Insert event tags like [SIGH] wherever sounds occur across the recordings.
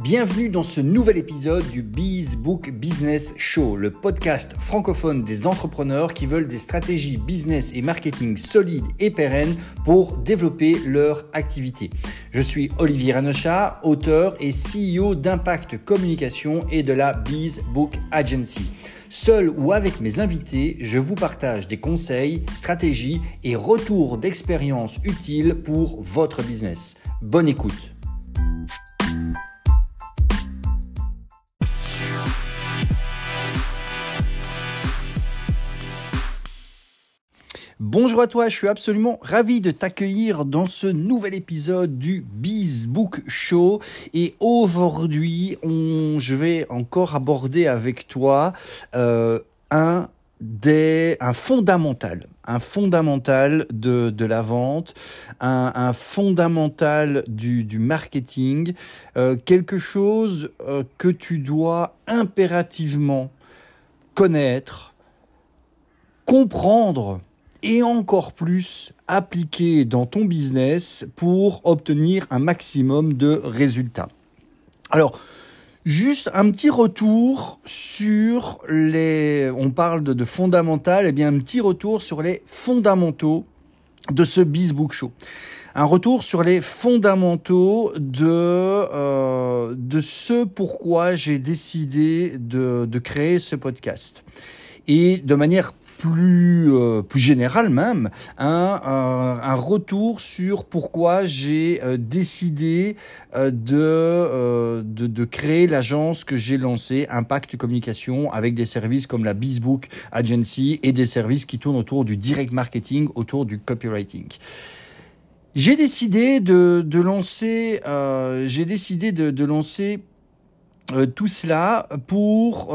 Bienvenue dans ce nouvel épisode du Book Business Show, le podcast francophone des entrepreneurs qui veulent des stratégies business et marketing solides et pérennes pour développer leur activité. Je suis Olivier Ranochat, auteur et CEO d'Impact Communication et de la Book Agency. Seul ou avec mes invités, je vous partage des conseils, stratégies et retours d'expérience utiles pour votre business. Bonne écoute. Bonjour à toi, je suis absolument ravi de t'accueillir dans ce nouvel épisode du Bizbook Show. Et aujourd'hui, je vais encore aborder avec toi euh, un des, un fondamental, un fondamental de, la vente, un, fondamental du, du marketing, euh, quelque chose euh, que tu dois impérativement connaître, comprendre et encore plus appliquer dans ton business pour obtenir un maximum de résultats. Alors, juste un petit retour sur les... On parle de, de et eh bien un petit retour sur les fondamentaux de ce Bizbook Show. Un retour sur les fondamentaux de, euh, de ce pourquoi j'ai décidé de, de créer ce podcast. Et de manière plus, euh, plus général même, un, un, retour sur pourquoi j'ai euh, décidé euh, de, de, de, créer l'agence que j'ai lancée, Impact Communication, avec des services comme la Bizbook Agency et des services qui tournent autour du direct marketing, autour du copywriting. J'ai décidé de, de lancer, j'ai décidé de, de lancer tout cela pour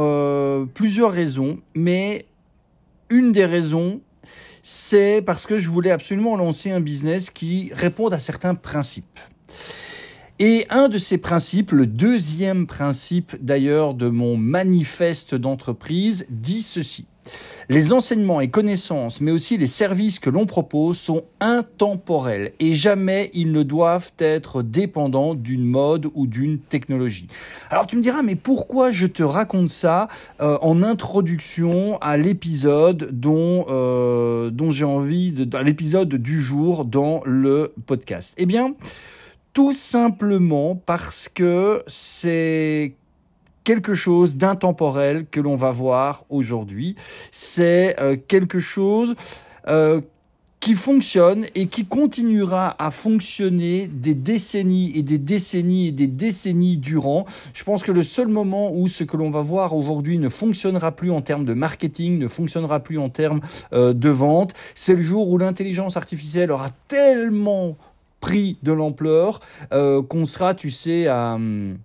plusieurs raisons, mais une des raisons, c'est parce que je voulais absolument lancer un business qui réponde à certains principes. Et un de ces principes, le deuxième principe d'ailleurs de mon manifeste d'entreprise, dit ceci. Les enseignements et connaissances, mais aussi les services que l'on propose sont intemporels et jamais ils ne doivent être dépendants d'une mode ou d'une technologie. Alors tu me diras, mais pourquoi je te raconte ça euh, en introduction à l'épisode dont, euh, j'ai envie, à l'épisode du jour dans le podcast? Eh bien, tout simplement parce que c'est quelque chose d'intemporel que l'on va voir aujourd'hui. C'est euh, quelque chose euh, qui fonctionne et qui continuera à fonctionner des décennies et des décennies et des décennies durant. Je pense que le seul moment où ce que l'on va voir aujourd'hui ne fonctionnera plus en termes de marketing, ne fonctionnera plus en termes euh, de vente, c'est le jour où l'intelligence artificielle aura tellement pris de l'ampleur qu'on sera, tu sais, à... Hum,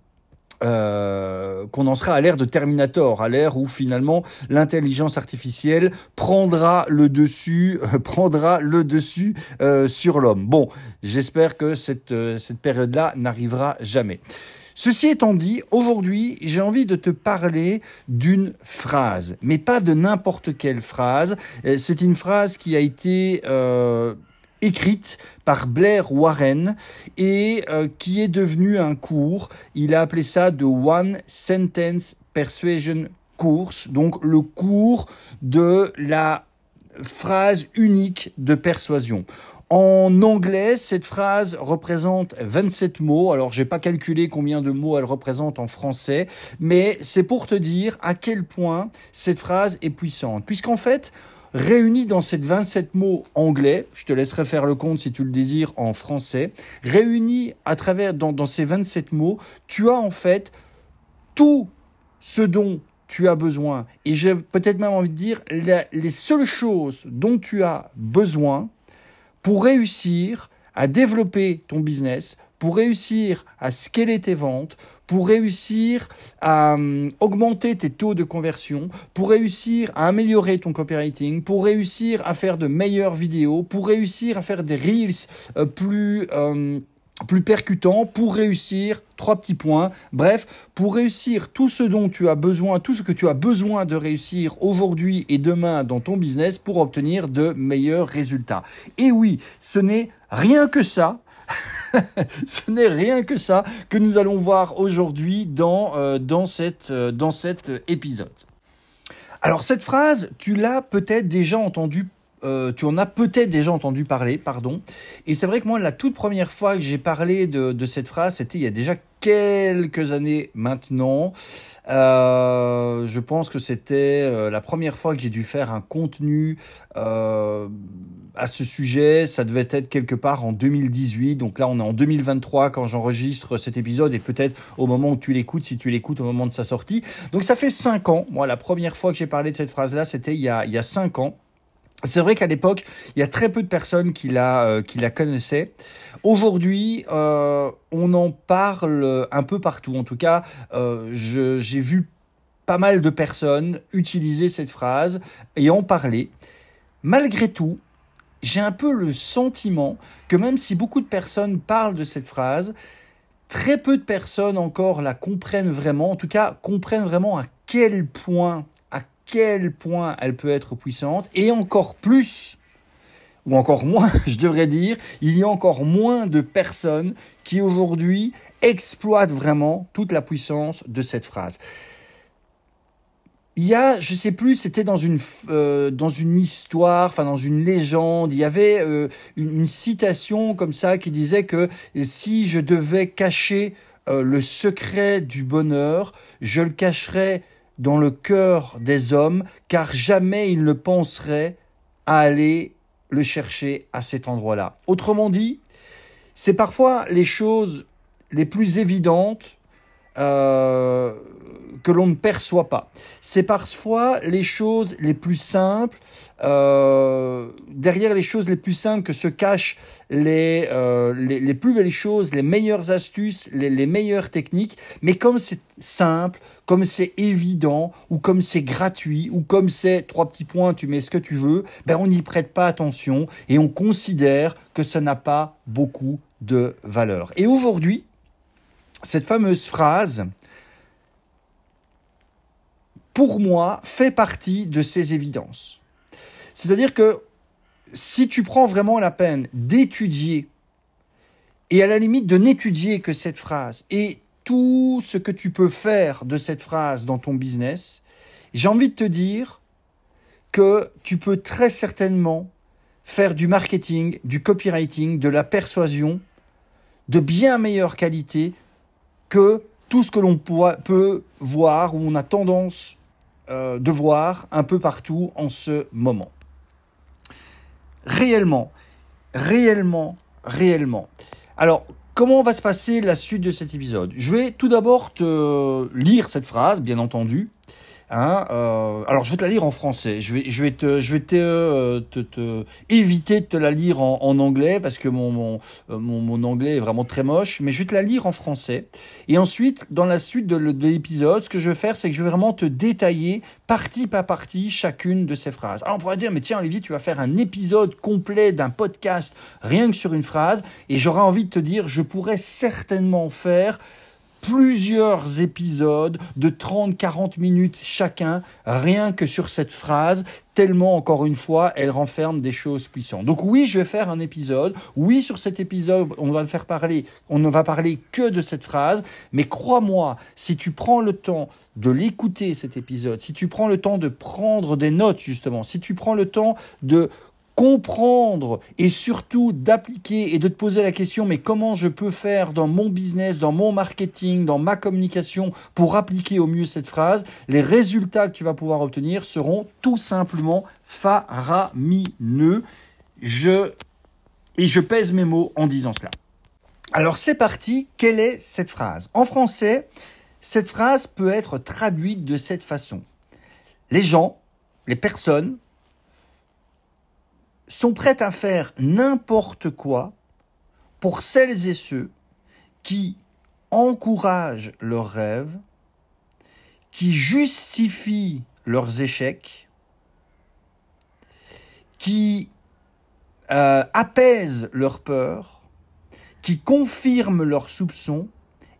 euh, qu'on en sera à l'ère de Terminator, à l'ère où finalement l'intelligence artificielle prendra le dessus, euh, prendra le dessus euh, sur l'homme. Bon, j'espère que cette, cette période-là n'arrivera jamais. Ceci étant dit, aujourd'hui, j'ai envie de te parler d'une phrase, mais pas de n'importe quelle phrase. C'est une phrase qui a été écrite par Blair Warren et euh, qui est devenu un cours. Il a appelé ça The One Sentence Persuasion Course, donc le cours de la phrase unique de persuasion. En anglais, cette phrase représente 27 mots. Alors, j'ai pas calculé combien de mots elle représente en français, mais c'est pour te dire à quel point cette phrase est puissante. Puisqu'en fait, réunis dans ces 27 mots anglais, je te laisserai faire le compte si tu le désires en français, réunis à travers dans, dans ces 27 mots, tu as en fait tout ce dont tu as besoin. Et j'ai peut-être même envie de dire les seules choses dont tu as besoin pour réussir à développer ton business, pour réussir à scaler tes ventes, pour réussir à hum, augmenter tes taux de conversion, pour réussir à améliorer ton copywriting, pour réussir à faire de meilleures vidéos, pour réussir à faire des reels euh, plus hum, plus percutants, pour réussir trois petits points. Bref, pour réussir tout ce dont tu as besoin, tout ce que tu as besoin de réussir aujourd'hui et demain dans ton business pour obtenir de meilleurs résultats. Et oui, ce n'est rien que ça. [LAUGHS] Ce n'est rien que ça que nous allons voir aujourd'hui dans, euh, dans, euh, dans cet épisode. Alors cette phrase, tu l'as peut-être déjà entendue euh, tu en as peut-être déjà entendu parler, pardon. Et c'est vrai que moi, la toute première fois que j'ai parlé de, de cette phrase, c'était il y a déjà quelques années maintenant. Euh, je pense que c'était euh, la première fois que j'ai dû faire un contenu euh, à ce sujet. Ça devait être quelque part en 2018. Donc là, on est en 2023 quand j'enregistre cet épisode et peut-être au moment où tu l'écoutes, si tu l'écoutes au moment de sa sortie. Donc ça fait cinq ans. Moi, la première fois que j'ai parlé de cette phrase-là, c'était il y a, il y a cinq ans. C'est vrai qu'à l'époque, il y a très peu de personnes qui la, euh, connaissaient. Aujourd'hui, euh, on en parle un peu partout. En tout cas, euh, j'ai vu pas mal de personnes utiliser cette phrase et en parler. Malgré tout, j'ai un peu le sentiment que même si beaucoup de personnes parlent de cette phrase, très peu de personnes encore la comprennent vraiment, en tout cas comprennent vraiment à quel point quel point elle peut être puissante, et encore plus, ou encore moins, [LAUGHS] je devrais dire, il y a encore moins de personnes qui aujourd'hui exploitent vraiment toute la puissance de cette phrase. Il y a, je sais plus, c'était dans une euh, dans une histoire, enfin dans une légende, il y avait euh, une, citation comme ça qui disait que si je devais cacher euh, le secret du bonheur, je le cacherais dans le cœur des hommes, car jamais ils ne penseraient à aller le chercher à cet endroit-là. Autrement dit, c'est parfois les choses les plus évidentes euh, que l'on ne perçoit pas. C'est parfois les choses les plus simples, euh, derrière les choses les plus simples que se cachent les, euh, les, les, plus belles choses, les meilleures astuces, les, les meilleures techniques, mais comme c'est simple, comme c'est évident, ou comme c'est gratuit, ou comme c'est trois petits points, tu mets ce que tu veux, ben on n'y prête pas attention et on considère que ça n'a pas beaucoup de valeur. Et aujourd'hui, cette fameuse phrase, pour moi, fait partie de ces évidences. C'est-à-dire que si tu prends vraiment la peine d'étudier, et à la limite de n'étudier que cette phrase, et tout ce que tu peux faire de cette phrase dans ton business, j'ai envie de te dire que tu peux très certainement faire du marketing, du copywriting, de la persuasion de bien meilleure qualité que tout ce que l'on peut voir ou on a tendance euh, de voir un peu partout en ce moment. Réellement, réellement, réellement. Alors, comment va se passer la suite de cet épisode? Je vais tout d'abord te lire cette phrase, bien entendu, Hein, euh, alors je vais te la lire en français. Je vais, te, euh, te, te éviter de te la lire en, anglais parce que euh, mon, anglais est vraiment très moche. Mais je vais te la lire en français. Et ensuite, dans la suite de, de l'épisode, ce que je vais faire, c'est que je vais vraiment te détailler partie par partie chacune de ces phrases. Alors on pourrait dire, mais tiens Olivier, tu vas faire un épisode complet d'un podcast rien que sur une phrase. Et j'aurais envie de te dire, je pourrais certainement faire plusieurs épisodes de 30-40 minutes chacun, rien que sur cette phrase, tellement, encore une fois, elle renferme des choses puissantes. Donc oui, je vais faire un épisode. Oui, sur cet épisode, on va faire parler, on ne va parler que de cette phrase. Mais crois-moi, si tu prends le temps de l'écouter, cet épisode, si tu prends le temps de prendre des notes, justement, si tu prends le temps de comprendre et surtout d'appliquer et de te poser la question mais comment je peux faire dans mon business, dans mon marketing, dans ma communication pour appliquer au mieux cette phrase, les résultats que tu vas pouvoir obtenir seront tout simplement faramineux. Je et je pèse mes mots en disant cela. Alors c'est parti, quelle est cette phrase? En français, cette phrase peut être traduite de cette façon. Les gens, les personnes sont prêts à faire n'importe quoi pour celles et ceux qui encouragent leurs rêves, qui justifient leurs échecs, qui euh, apaisent leurs peurs, qui confirment leurs soupçons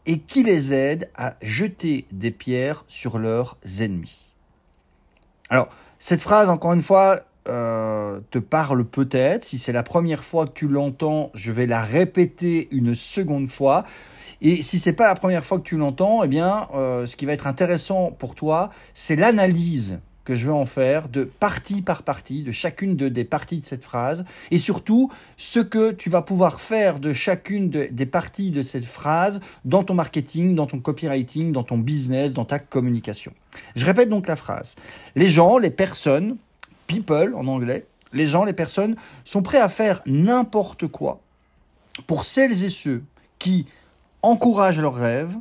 et qui les aident à jeter des pierres sur leurs ennemis. Alors, cette phrase, encore une fois, euh, te parle peut-être. Si c'est la première fois que tu l'entends, je vais la répéter une seconde fois. Et si c'est pas la première fois que tu l'entends, eh bien, euh, ce qui va être intéressant pour toi, c'est l'analyse que je vais en faire de partie par partie, de chacune de, des parties de cette phrase, et surtout ce que tu vas pouvoir faire de chacune des parties de cette phrase dans ton marketing, dans ton copywriting, dans ton business, dans ta communication. Je répète donc la phrase. Les gens, les personnes, people en anglais, les gens, les personnes sont prêts à faire n'importe quoi pour celles et ceux qui encouragent leurs rêves,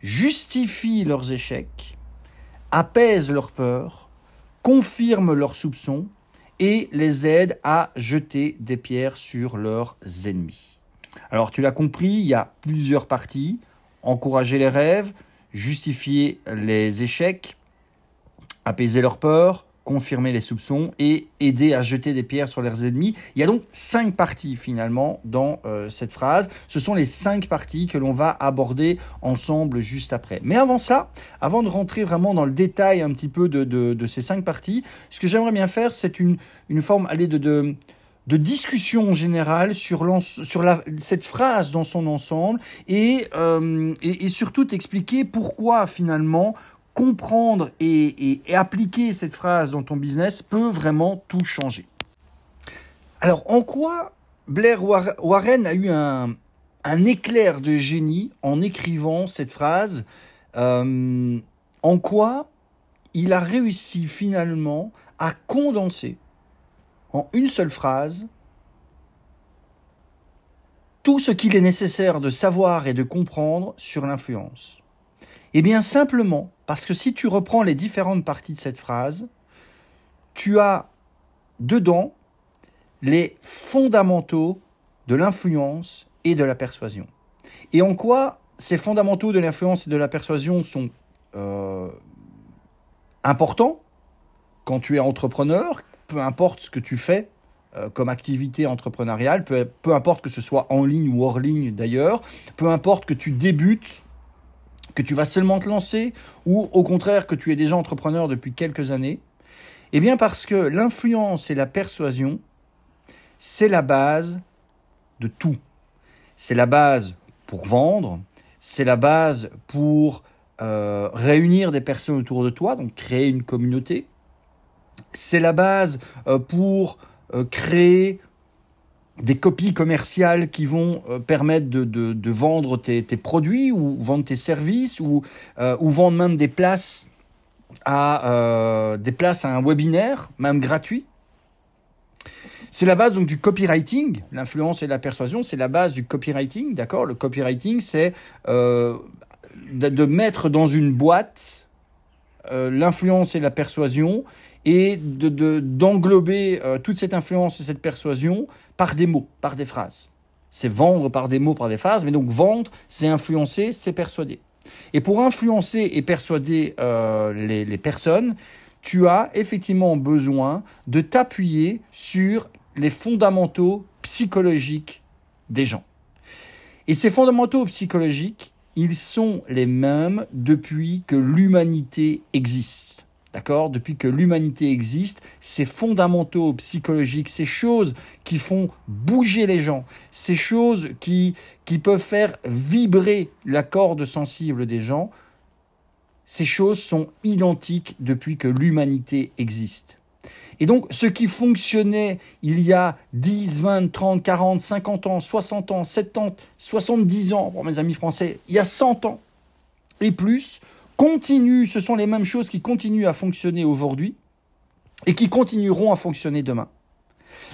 justifient leurs échecs, apaisent leurs peurs, confirment leurs soupçons et les aident à jeter des pierres sur leurs ennemis. Alors tu l'as compris, il y a plusieurs parties. Encourager les rêves, justifier les échecs, apaiser leurs peurs, confirmer les soupçons et aider à jeter des pierres sur leurs ennemis. Il y a donc cinq parties finalement dans euh, cette phrase. Ce sont les cinq parties que l'on va aborder ensemble juste après. Mais avant ça, avant de rentrer vraiment dans le détail un petit peu de, de, ces cinq parties, ce que j'aimerais bien faire, c'est une, une forme allez, de, de, discussion générale sur, sur la, cette phrase dans son ensemble et, euh, et, et surtout t'expliquer pourquoi finalement comprendre et, appliquer cette phrase dans ton business peut vraiment tout changer. Alors, en quoi Blair Warren a eu un, éclair de génie en écrivant cette phrase euh, En quoi il a réussi finalement à condenser en une seule phrase tout ce qu'il est nécessaire de savoir et de comprendre sur l'influence? Eh bien simplement parce que si tu reprends les différentes parties de cette phrase, tu as dedans les fondamentaux de l'influence et de la persuasion. Et en quoi ces fondamentaux de l'influence et de la persuasion sont euh, importants quand tu es entrepreneur, peu importe ce que tu fais euh, comme activité entrepreneuriale, peu, peu importe que ce soit en ligne ou hors ligne d'ailleurs, peu importe que tu débutes que tu vas seulement te lancer ou au contraire que tu es déjà entrepreneur depuis quelques années Eh bien parce que l'influence et la persuasion, c'est la base de tout. C'est la base pour vendre, c'est la base pour euh, réunir des personnes autour de toi, donc créer une communauté. C'est la base euh, pour euh, créer des copies commerciales qui vont euh, permettre de, de, vendre tes, tes, produits ou vendre tes services ou, euh, ou vendre même des places à euh, des places à un webinaire, même gratuit. C'est la base donc du copywriting, l'influence et la persuasion, c'est la base du copywriting, d'accord? Le copywriting, c'est de, de, mettre dans une boîte l'influence et la persuasion et de d'englober toute cette influence et cette persuasion par des mots, par des phrases. C'est vendre par des mots, par des phrases, mais donc vendre, c'est influencer, c'est persuader. Et pour influencer et persuader euh, les personnes, tu as effectivement besoin de t'appuyer sur les fondamentaux psychologiques des gens. Et ces fondamentaux psychologiques, ils sont les mêmes depuis que l'humanité existe. D'accord? Depuis que l'humanité existe, ces fondamentaux psychologiques, ces choses qui font bouger les gens, ces choses qui, qui peuvent faire vibrer la corde sensible des gens, ces choses sont identiques depuis que l'humanité existe. Et donc, ce qui fonctionnait il y a 10, 20, 30, 40, 50 ans, 60 ans, 70, 70 ans, pour mes amis français, il y a 100 ans et plus, continue, ce sont les mêmes choses qui continuent à fonctionner aujourd'hui et qui continueront à fonctionner demain.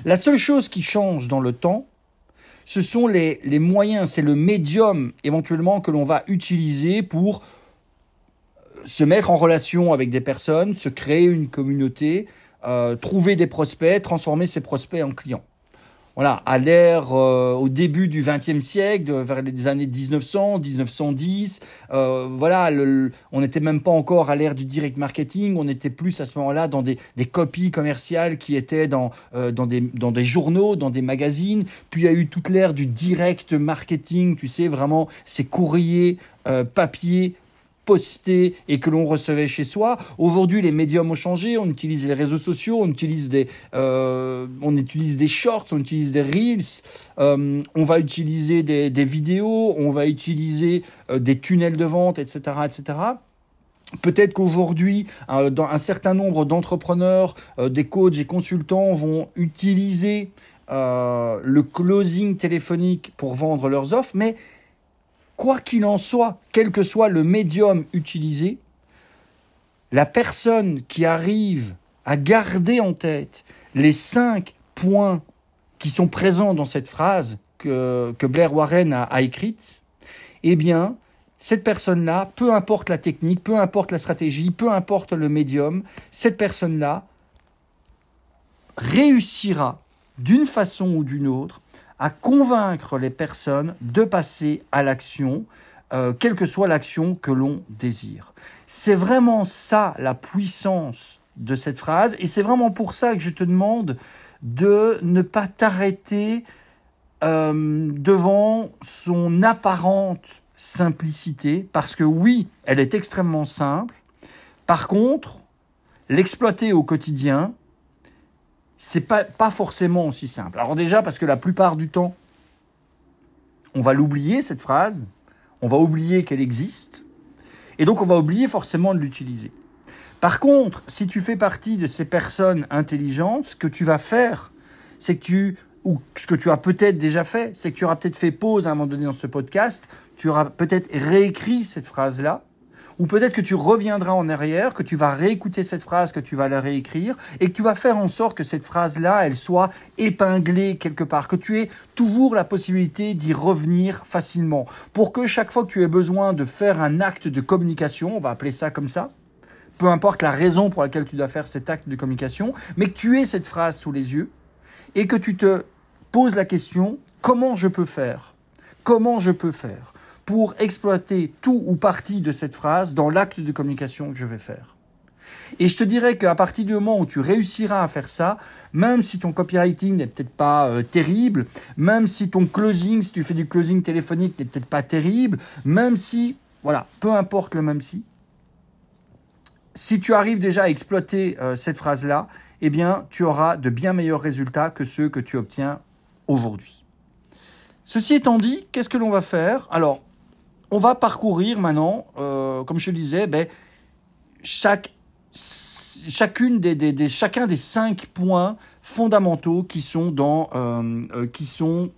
La seule chose qui change dans le temps, ce sont les, moyens, c'est le médium éventuellement que l'on va utiliser pour se mettre en relation avec des personnes, se créer une communauté, euh, trouver des prospects, transformer ces prospects en clients voilà, à l'ère euh, au début du XXe siècle, vers les années 1900, 1910. Euh, voilà, on n'était même pas encore à l'ère du direct marketing. On était plus à ce moment-là dans des, copies commerciales qui étaient dans euh, dans des dans des journaux, dans des magazines. Puis il y a eu toute l'ère du direct marketing. Tu sais, vraiment ces courriers papier et que l'on recevait chez soi. Aujourd'hui, les médiums ont changé. On utilise les réseaux sociaux, on utilise des, euh, on utilise des shorts, on utilise des reels. Euh, on va utiliser des, vidéos, on va utiliser euh, des tunnels de vente, etc., etc. Peut-être qu'aujourd'hui, dans un certain nombre d'entrepreneurs, des coachs et consultants vont utiliser le closing téléphonique pour vendre leurs offres, mais quoi qu'il en soit, quel que soit le médium utilisé, la personne qui arrive à garder en tête les cinq points qui sont présents dans cette phrase que, Blair Warren a, a écrite, eh bien, cette personne-là, peu importe la technique, peu importe la stratégie, peu importe le médium, cette personne-là réussira d'une façon ou d'une autre à convaincre les personnes de passer à l'action, euh, quelle que soit l'action que l'on désire. C'est vraiment ça la puissance de cette phrase, et c'est vraiment pour ça que je te demande de ne pas t'arrêter euh, devant son apparente simplicité, parce que oui, elle est extrêmement simple. Par contre, l'exploiter au quotidien, c'est pas, pas forcément aussi simple. Alors déjà, parce que la plupart du temps, on va l'oublier, cette phrase, on va oublier qu'elle existe, et donc on va oublier forcément de l'utiliser. Par contre, si tu fais partie de ces personnes intelligentes, ce que tu vas faire, c'est que tu, ou ce que tu as peut-être déjà fait, c'est que tu auras peut-être fait pause à un moment donné dans ce podcast, tu auras peut-être réécrit cette phrase-là, ou peut-être que tu reviendras en arrière, que tu vas réécouter cette phrase, que tu vas la réécrire, et que tu vas faire en sorte que cette phrase-là, elle soit épinglée quelque part, que tu aies toujours la possibilité d'y revenir facilement, pour que chaque fois que tu aies besoin de faire un acte de communication, on va appeler ça comme ça, peu importe la raison pour laquelle tu dois faire cet acte de communication, mais que tu aies cette phrase sous les yeux, et que tu te poses la question, comment je peux faire? Comment je peux faire? Pour exploiter tout ou partie de cette phrase dans l'acte de communication que je vais faire. Et je te dirais qu'à partir du moment où tu réussiras à faire ça, même si ton copywriting n'est peut-être pas euh, terrible, même si ton closing, si tu fais du closing téléphonique n'est peut-être pas terrible, même si, voilà, peu importe le même si, si tu arrives déjà à exploiter euh, cette phrase-là, eh bien, tu auras de bien meilleurs résultats que ceux que tu obtiens aujourd'hui. Ceci étant dit, qu'est-ce que l'on va faire? Alors, on va parcourir maintenant, euh, comme je le disais, ben, chaque, chacune des, chacun des cinq points fondamentaux qui sont, dans, euh, euh, qui sont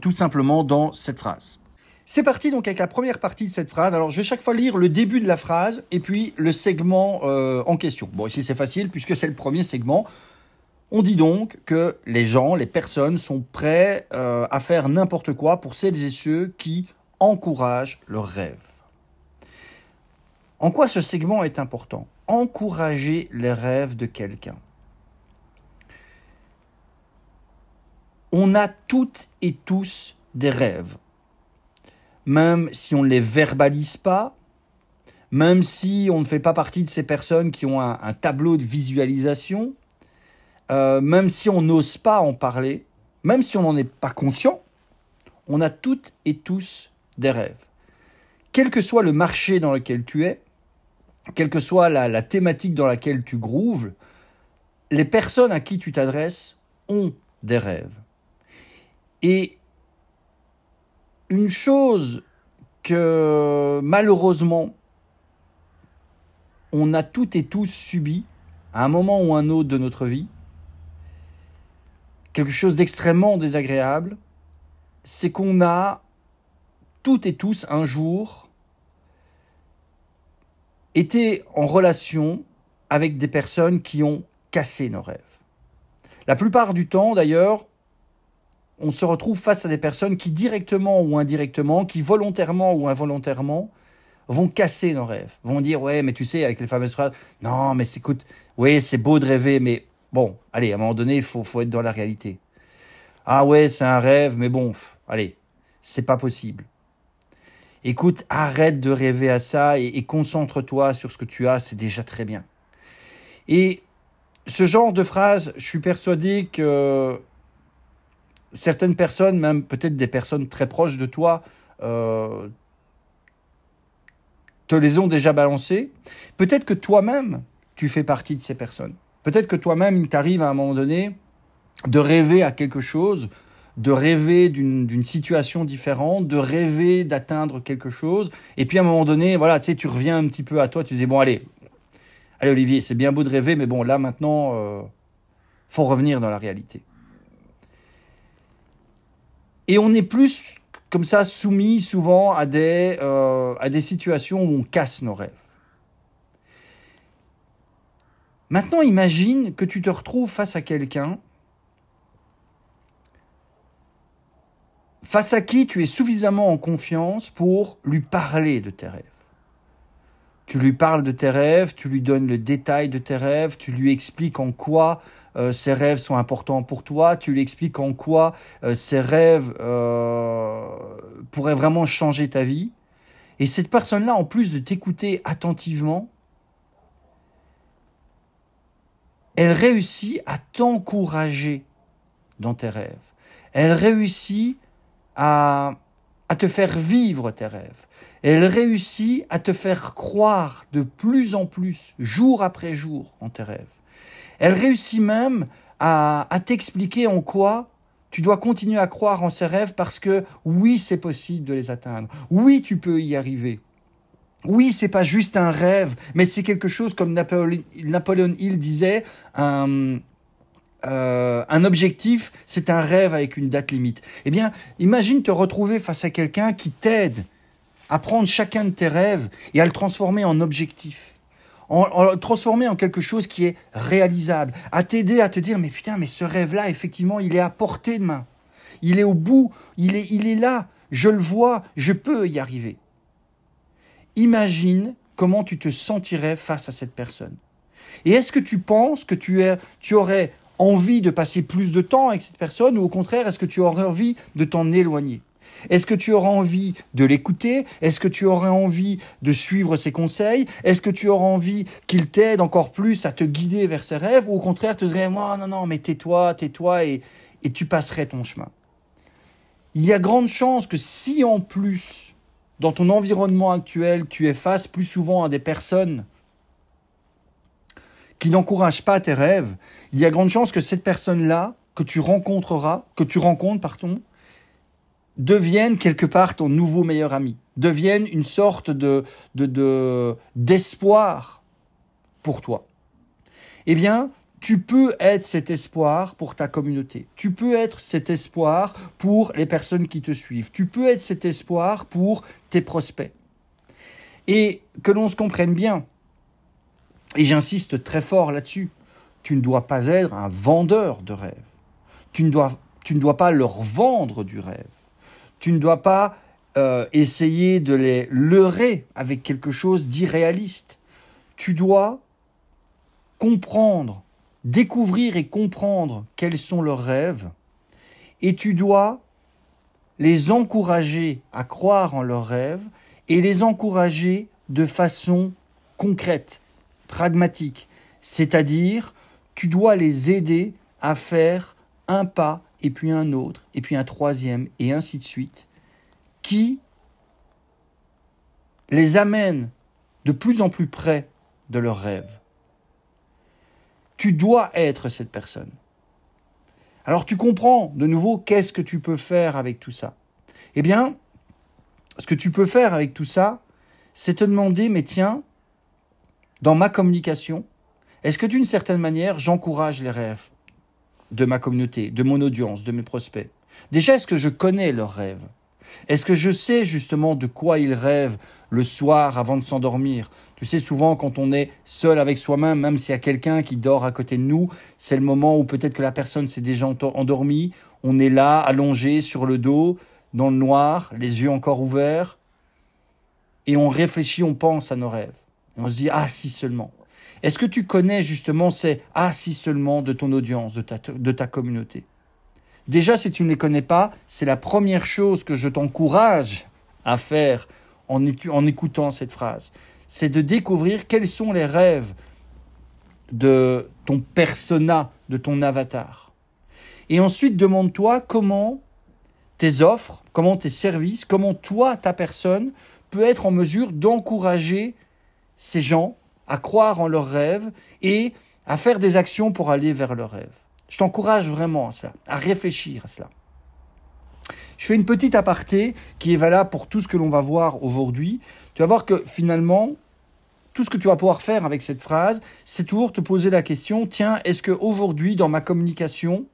tout simplement dans cette phrase. C'est parti donc avec la première partie de cette phrase. Alors je vais chaque fois lire le début de la phrase et puis le segment en question. Bon ici c'est facile puisque c'est le premier segment. On dit donc que les gens, les personnes sont prêts à faire n'importe quoi pour celles et ceux qui encourage leurs rêves. En quoi ce segment est important? Encourager les rêves de quelqu'un. On a toutes et tous des rêves. Même si on ne les verbalise pas, même si on ne fait pas partie de ces personnes qui ont un, tableau de visualisation, euh, même si on n'ose pas en parler, même si on n'en est pas conscient, on a toutes et tous des rêves. Quel que soit le marché dans lequel tu es, quelle que soit la, thématique dans laquelle tu grooves, les personnes à qui tu t'adresses ont des rêves. Et une chose que malheureusement on a toutes et tous subi à un moment ou un autre de notre vie, quelque chose d'extrêmement désagréable, c'est qu'on a toutes et tous un jour été en relation avec des personnes qui ont cassé nos rêves. La plupart du temps, d'ailleurs, on se retrouve face à des personnes qui directement ou indirectement, qui volontairement ou involontairement, vont casser nos rêves, vont dire ouais mais tu sais avec les fameuses phrases non mais écoute ouais c'est beau de rêver mais bon allez à un moment donné il faut, faut être dans la réalité. Ah ouais c'est un rêve mais bon allez c'est pas possible Écoute, arrête de rêver à ça et, concentre-toi sur ce que tu as, c'est déjà très bien. Et ce genre de phrase, je suis persuadé que certaines personnes, même peut-être des personnes très proches de toi, euh, te les ont déjà balancés. Peut-être que toi-même, tu fais partie de ces personnes. Peut-être que toi-même, il t'arrive à un moment donné de rêver à quelque chose, de rêver d'une situation différente, de rêver d'atteindre quelque chose. Et puis à un moment donné, voilà, tu sais, tu reviens un petit peu à toi, tu dis, bon, allez, allez Olivier, c'est bien beau de rêver, mais bon, là maintenant, euh, faut revenir dans la réalité. Et on est plus comme ça soumis souvent à des, euh, à des situations où on casse nos rêves. Maintenant, imagine que tu te retrouves face à quelqu'un face à qui tu es suffisamment en confiance pour lui parler de tes rêves? Tu lui parles de tes rêves, tu lui donnes le détail de tes rêves, tu lui expliques en quoi euh, ces rêves sont importants pour toi, tu lui expliques en quoi euh, ces rêves euh, pourraient vraiment changer ta vie. Et cette personne-là, en plus de t'écouter attentivement, elle réussit à t'encourager dans tes rêves. Elle réussit à, te faire vivre tes rêves. Elle réussit à te faire croire de plus en plus, jour après jour, en tes rêves. Elle réussit même à, à t'expliquer en quoi tu dois continuer à croire en ces rêves parce que oui, c'est possible de les atteindre. Oui, tu peux y arriver. Oui, c'est pas juste un rêve, mais c'est quelque chose comme Napoléon, Napoléon Hill disait, un, euh, un objectif, c'est un rêve avec une date limite. Eh bien, imagine te retrouver face à quelqu'un qui t'aide à prendre chacun de tes rêves et à le transformer en objectif. En, le transformer en quelque chose qui est réalisable, à t'aider à te dire mais putain mais ce rêve-là effectivement il est à portée de main, il est au bout, il est, il est là, je le vois, je peux y arriver. Imagine comment tu te sentirais face à cette personne. Et est-ce que tu penses que tu, es, tu aurais envie de passer plus de temps avec cette personne ou au contraire, est-ce que tu aurais envie de t'en éloigner? Est-ce que tu auras envie de l'écouter? Est-ce que tu aurais envie de suivre ses conseils? Est-ce que tu auras envie qu'il t'aide encore plus à te guider vers ses rêves? Ou au contraire te dirais non non mais tais-toi, tais-toi et, et tu passerais ton chemin? Il y a grande chance que si en plus dans ton environnement actuel tu es face plus souvent à des personnes qui n'encouragent pas tes rêves, il y a grande chance que cette personne-là, que tu rencontreras, que tu rencontres, devienne quelque part ton nouveau meilleur ami, devienne une sorte de, d'espoir pour toi. Eh bien, tu peux être cet espoir pour ta communauté. Tu peux être cet espoir pour les personnes qui te suivent. Tu peux être cet espoir pour tes prospects. Et que l'on se comprenne bien, et j'insiste très fort là-dessus, tu ne dois pas être un vendeur de rêves. Tu ne dois, pas leur vendre du rêve. Tu ne dois pas euh, essayer de les leurrer avec quelque chose d'irréaliste. Tu dois comprendre, découvrir et comprendre quels sont leurs rêves. Et tu dois les encourager à croire en leurs rêves et les encourager de façon concrète pragmatique, c'est-à-dire tu dois les aider à faire un pas et puis un autre et puis un troisième et ainsi de suite, qui les amène de plus en plus près de leurs rêves. Tu dois être cette personne. Alors tu comprends de nouveau qu'est-ce que tu peux faire avec tout ça. Eh bien, ce que tu peux faire avec tout ça, c'est te demander, mais tiens, dans ma communication, est-ce que d'une certaine manière, j'encourage les rêves de ma communauté, de mon audience, de mes prospects? Déjà, est-ce que je connais leurs rêves? Est-ce que je sais justement de quoi ils rêvent le soir avant de s'endormir? Tu sais, souvent quand on est seul avec soi-même, même s'il y a quelqu'un qui dort à côté de nous, c'est le moment où peut-être que la personne s'est déjà endormie, on est là, allongé sur le dos, dans le noir, les yeux encore ouverts, et on réfléchit, on pense à nos rêves. On se dit, ah si seulement. Est-ce que tu connais justement ces ah si seulement de ton audience, de ta, communauté? Déjà, si tu ne les connais pas, c'est la première chose que je t'encourage à faire en, en écoutant cette phrase. C'est de découvrir quels sont les rêves de ton persona, de ton avatar. Et ensuite, demande-toi comment tes offres, comment tes services, comment toi, ta personne, peut être en mesure d'encourager ces gens à croire en leurs rêves et à faire des actions pour aller vers leurs rêves. Je t'encourage vraiment à cela, à réfléchir à cela. Je fais une petite aparté qui est valable pour tout ce que l'on va voir aujourd'hui. Tu vas voir que finalement, tout ce que tu vas pouvoir faire avec cette phrase, c'est toujours te poser la question, tiens, est-ce que aujourd'hui dans ma communication,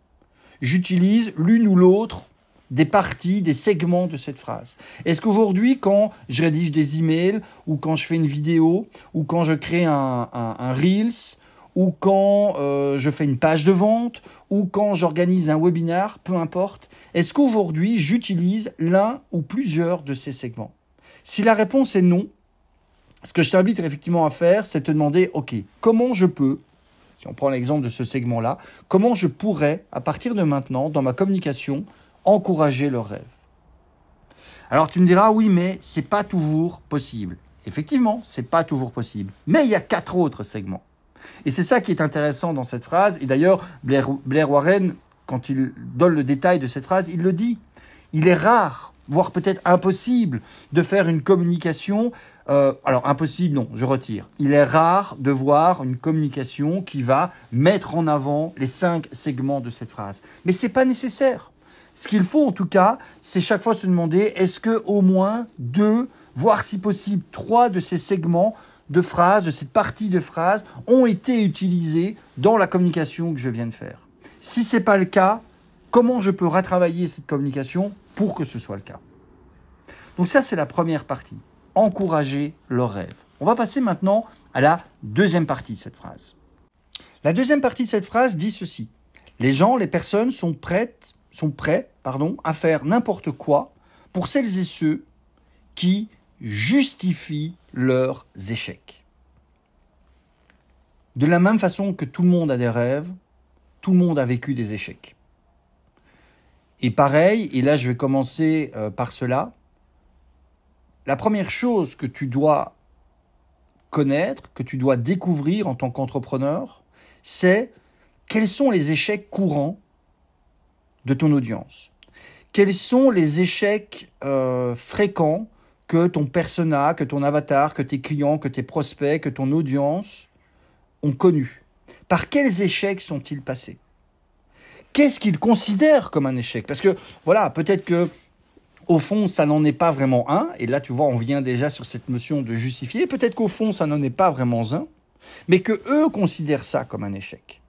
j'utilise l'une ou l'autre des parties, des segments de cette phrase. Est-ce qu'aujourd'hui, quand je rédige des emails, ou quand je fais une vidéo, ou quand je crée un, Reels, ou quand euh, je fais une page de vente, ou quand j'organise un webinar, peu importe, est-ce qu'aujourd'hui j'utilise l'un ou plusieurs de ces segments? Si la réponse est non, ce que je t'invite effectivement à faire, c'est te demander, OK, comment je peux, si on prend l'exemple de ce segment-là, comment je pourrais, à partir de maintenant, dans ma communication, encourager leurs rêves. Alors tu me diras, oui, mais c'est pas toujours possible. Effectivement, c'est pas toujours possible. Mais il y a quatre autres segments. Et c'est ça qui est intéressant dans cette phrase. Et d'ailleurs, Blair, Warren, quand il donne le détail de cette phrase, il le dit. Il est rare, voire peut-être impossible, de faire une communication. Euh, alors impossible, non, je retire. Il est rare de voir une communication qui va mettre en avant les cinq segments de cette phrase. Mais c'est pas nécessaire. Ce qu'il faut en tout cas, c'est chaque fois se demander est-ce que au moins deux, voire si possible trois de ces segments de phrases, de cette partie de phrases, ont été utilisés dans la communication que je viens de faire. Si ce n'est pas le cas, comment je peux retravailler cette communication pour que ce soit le cas? Donc ça, c'est la première partie. Encourager leur rêve. On va passer maintenant à la deuxième partie de cette phrase. La deuxième partie de cette phrase dit ceci. Les gens, les personnes sont prêtes sont prêts pardon, à faire n'importe quoi pour celles et ceux qui justifient leurs échecs. De la même façon que tout le monde a des rêves, tout le monde a vécu des échecs. Et pareil, et là je vais commencer euh, par cela, la première chose que tu dois connaître, que tu dois découvrir en tant qu'entrepreneur, c'est quels sont les échecs courants de ton audience Quels sont les échecs euh, fréquents que ton persona, que ton avatar, que tes clients, que tes prospects, que ton audience ont connus Par quels échecs sont-ils passés? Qu'est-ce qu'ils considèrent comme un échec? Parce que voilà, peut-être que au fond, ça n'en est pas vraiment un, et là, tu vois, on vient déjà sur cette notion de justifier. Peut-être qu'au fond, ça n'en est pas vraiment un, mais que eux considèrent ça comme un échec.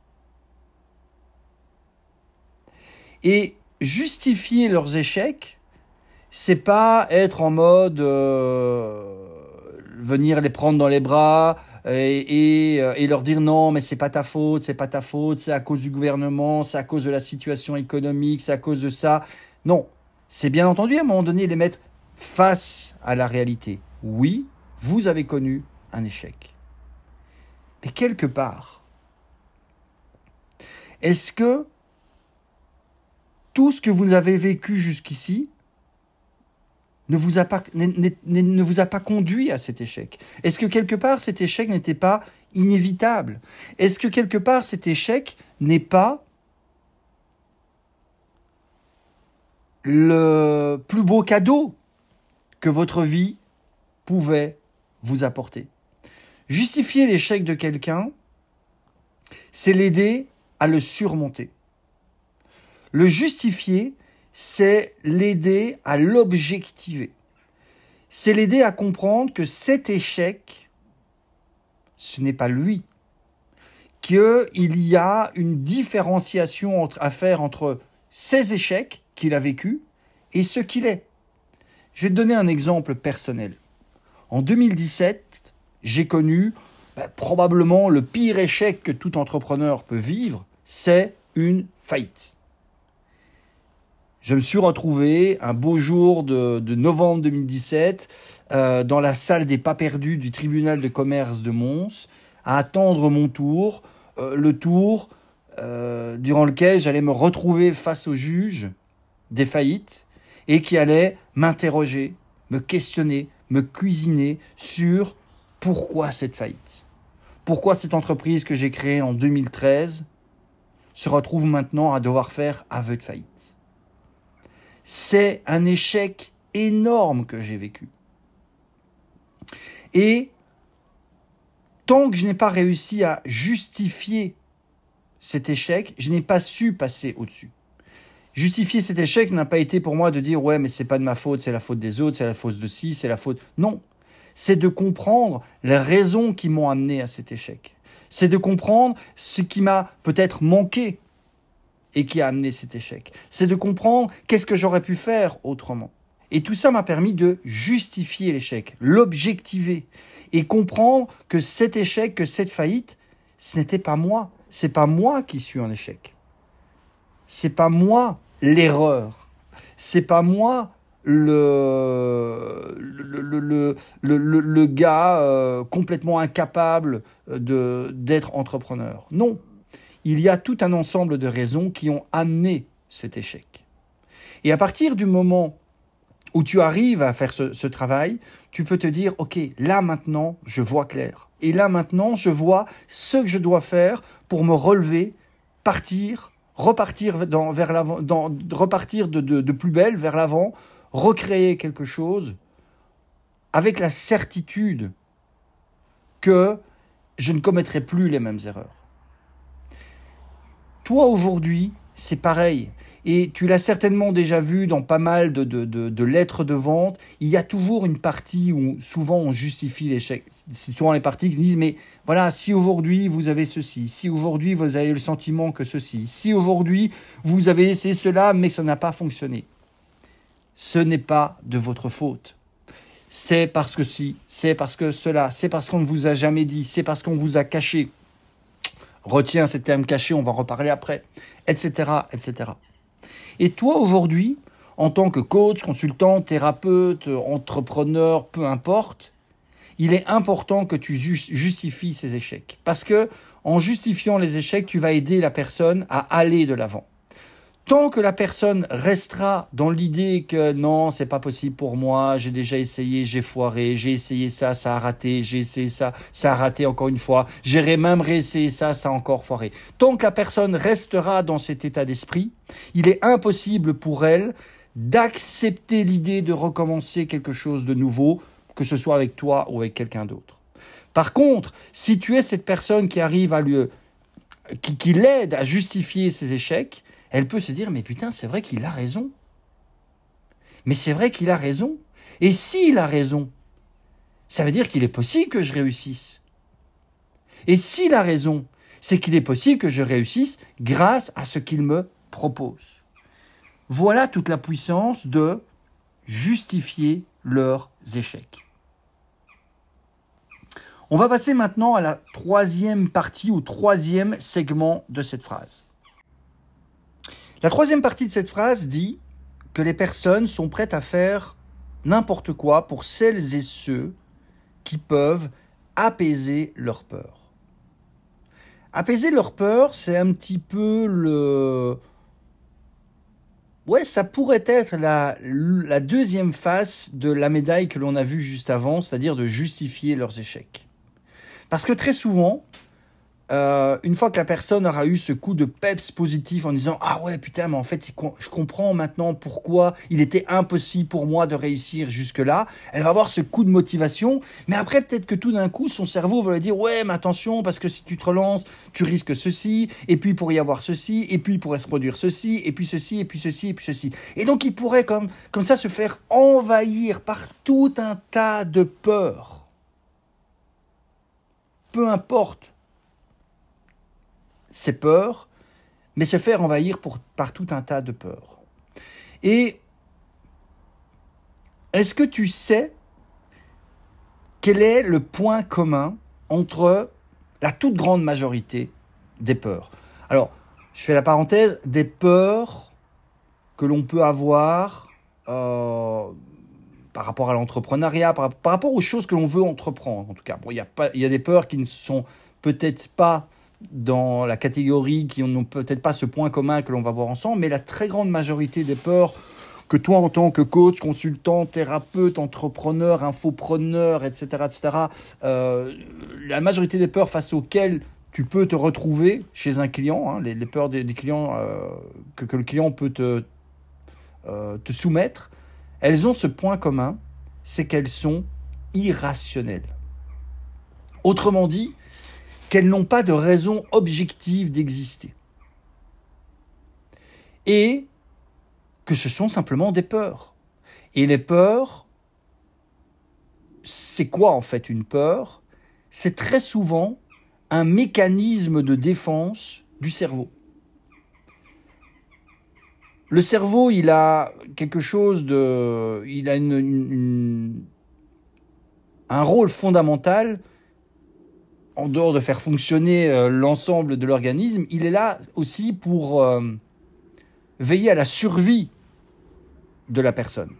Et justifier leurs échecs, c'est pas être en mode euh, venir les prendre dans les bras et, euh, et, leur dire non, mais c'est pas ta faute, c'est pas ta faute, c'est à cause du gouvernement, c'est à cause de la situation économique, c'est à cause de ça. Non, c'est bien entendu à un moment donné les mettre face à la réalité. Oui, vous avez connu un échec. Mais quelque part, est-ce que tout ce que vous avez vécu jusqu'ici ne vous, a pas, conduit à cet échec. Est-ce que quelque part cet échec n'était pas inévitable? Est-ce que quelque part cet échec n'est pas le plus beau cadeau que votre vie pouvait vous apporter? Justifier l'échec de quelqu'un, c'est l'aider à le surmonter. Le justifier, c'est l'aider à l'objectiver. C'est l'aider à comprendre que cet échec, ce n'est pas lui. Qu'il y a une différenciation à faire entre ces échecs qu'il a vécus et ce qu'il est. Je vais te donner un exemple personnel. En 2017, j'ai connu ben, probablement le pire échec que tout entrepreneur peut vivre, c'est une faillite je me suis retrouvé un beau jour de, novembre 2017 euh, dans la salle des pas perdus du tribunal de commerce de Mons à attendre mon tour, euh, le tour euh, durant lequel j'allais me retrouver face au juge des faillites et qui allait m'interroger, me questionner, me cuisiner sur pourquoi cette faillite. Pourquoi cette entreprise que j'ai créée en 2013 se retrouve maintenant à devoir faire aveu de faillite c'est un échec énorme que j'ai vécu. Et tant que je n'ai pas réussi à justifier cet échec, je n'ai pas su passer au-dessus. Justifier cet échec n'a pas été pour moi de dire ouais mais c'est pas de ma faute, c'est la faute des autres, c'est la faute de ci, c'est la faute. Non, c'est de comprendre les raisons qui m'ont amené à cet échec. C'est de comprendre ce qui m'a peut-être manqué et qui a amené cet échec. C'est de comprendre qu'est-ce que j'aurais pu faire autrement. Et tout ça m'a permis de justifier l'échec, l'objectiver et comprendre que cet échec, que cette faillite, ce n'était pas moi. C'est pas moi qui suis en échec. C'est pas moi l'erreur. C'est pas moi le, le, le, le, gars euh, complètement incapable de, d'être entrepreneur. Non. Il y a tout un ensemble de raisons qui ont amené cet échec. Et à partir du moment où tu arrives à faire ce, travail, tu peux te dire, OK, là maintenant, je vois clair. Et là maintenant, je vois ce que je dois faire pour me relever, partir, repartir, de plus belle vers l'avant, recréer quelque chose avec la certitude que je ne commettrai plus les mêmes erreurs. Toi aujourd'hui, c'est pareil. Et tu l'as certainement déjà vu dans pas mal de, lettres de vente. Il y a toujours une partie où souvent on justifie l'échec. C'est souvent les parties qui disent mais voilà, si aujourd'hui vous avez ceci, si aujourd'hui vous avez le sentiment que ceci, si aujourd'hui vous avez essayé cela mais ça n'a pas fonctionné. Ce n'est pas de votre faute. C'est parce que si, c'est parce que cela, c'est parce qu'on ne vous a jamais dit, c'est parce qu'on vous a caché. Retiens ces termes cachés, on va en reparler après, etc., etc. Et toi, aujourd'hui, en tant que coach, consultant, thérapeute, entrepreneur, peu importe, il est important que tu justifies ces échecs. Parce que, en justifiant les échecs, tu vas aider la personne à aller de l'avant. Tant que la personne restera dans l'idée que non, c'est pas possible pour moi, j'ai déjà essayé, j'ai foiré, j'ai essayé ça, ça a raté, j'ai essayé ça, ça a raté encore une fois, j'irai même réessayer ça, ça a encore foiré. Tant que la personne restera dans cet état d'esprit, il est impossible pour elle d'accepter l'idée de recommencer quelque chose de nouveau, que ce soit avec toi ou avec quelqu'un d'autre. Par contre, si tu es cette personne qui arrive à lui, qui l'aide à justifier ses échecs, elle peut se dire, mais putain, c'est vrai qu'il a raison. Mais c'est vrai qu'il a raison. Et s'il a raison, ça veut dire qu'il est possible que je réussisse. Et s'il a raison, c'est qu'il est possible que je réussisse grâce à ce qu'il me propose. Voilà toute la puissance de justifier leurs échecs. On va passer maintenant à la troisième partie ou troisième segment de cette phrase. La troisième partie de cette phrase dit que les personnes sont prêtes à faire n'importe quoi pour celles et ceux qui peuvent apaiser leur peur. Apaiser leur peur, c'est un petit peu le... Ouais, ça pourrait être la, deuxième face de la médaille que l'on a vue juste avant, c'est-à-dire de justifier leurs échecs. Parce que très souvent, euh, une fois que la personne aura eu ce coup de peps positif en disant ah ouais putain mais en fait je comprends maintenant pourquoi il était impossible pour moi de réussir jusque là elle va avoir ce coup de motivation mais après peut-être que tout d'un coup son cerveau va lui dire ouais mais attention parce que si tu te relances tu risques ceci et puis pourrait y avoir ceci et puis il pourrait se produire ceci et puis ceci et puis ceci et puis ceci. Et donc il pourrait comme comme ça se faire envahir par tout un tas de peurs. Peu importe ses peurs, mais se faire envahir par tout un tas de peurs. Et est-ce que tu sais quel est le point commun entre la toute grande majorité des peurs? Alors, je fais la parenthèse, des peurs que l'on peut avoir euh, par rapport à l'entrepreneuriat, par, rapport aux choses que l'on veut entreprendre, en tout cas. il y, y a des peurs qui ne sont peut-être pas dans la catégorie qui n'ont peut-être pas ce point commun que l'on va voir ensemble, mais la très grande majorité des peurs que toi, en tant que coach, consultant, thérapeute, entrepreneur, infopreneur, etc., etc., euh, la majorité des peurs face auxquelles tu peux te retrouver chez un client, hein, les, peurs des, clients euh, que, le client peut euh, te soumettre, elles ont ce point commun, c'est qu'elles sont irrationnelles. Autrement dit, qu'elles n'ont pas de raison objective d'exister. Et que ce sont simplement des peurs. Et les peurs, c'est quoi en fait une peur? C'est très souvent un mécanisme de défense du cerveau. Le cerveau, il a quelque chose de, il a une, un rôle fondamental en dehors de faire fonctionner euh, l'ensemble de l'organisme. Il est là aussi pour euh, veiller à la survie de la personne.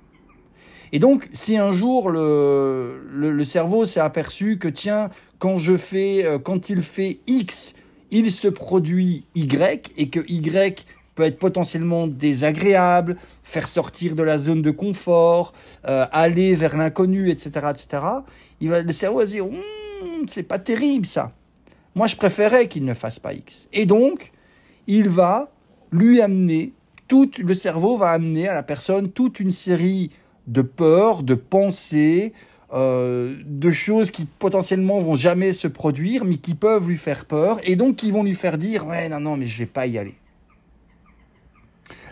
Et donc, si un jour le, cerveau s'est aperçu que tiens, quand je fais, euh, quand il fait X, il se produit Y et que Y peut être potentiellement désagréable, faire sortir de la zone de confort, aller vers l'inconnu, etc., etc. Il va, le cerveau va se dire, hmm, c'est pas terrible ça. Moi, je préférais qu'il ne fasse pas X. Et donc, il va lui amener, tout le cerveau va amener à la personne toute une série de peurs, de pensées, euh, de choses qui potentiellement vont jamais se produire, mais qui peuvent lui faire peur, et donc qui vont lui faire dire ouais non non mais je vais pas y aller.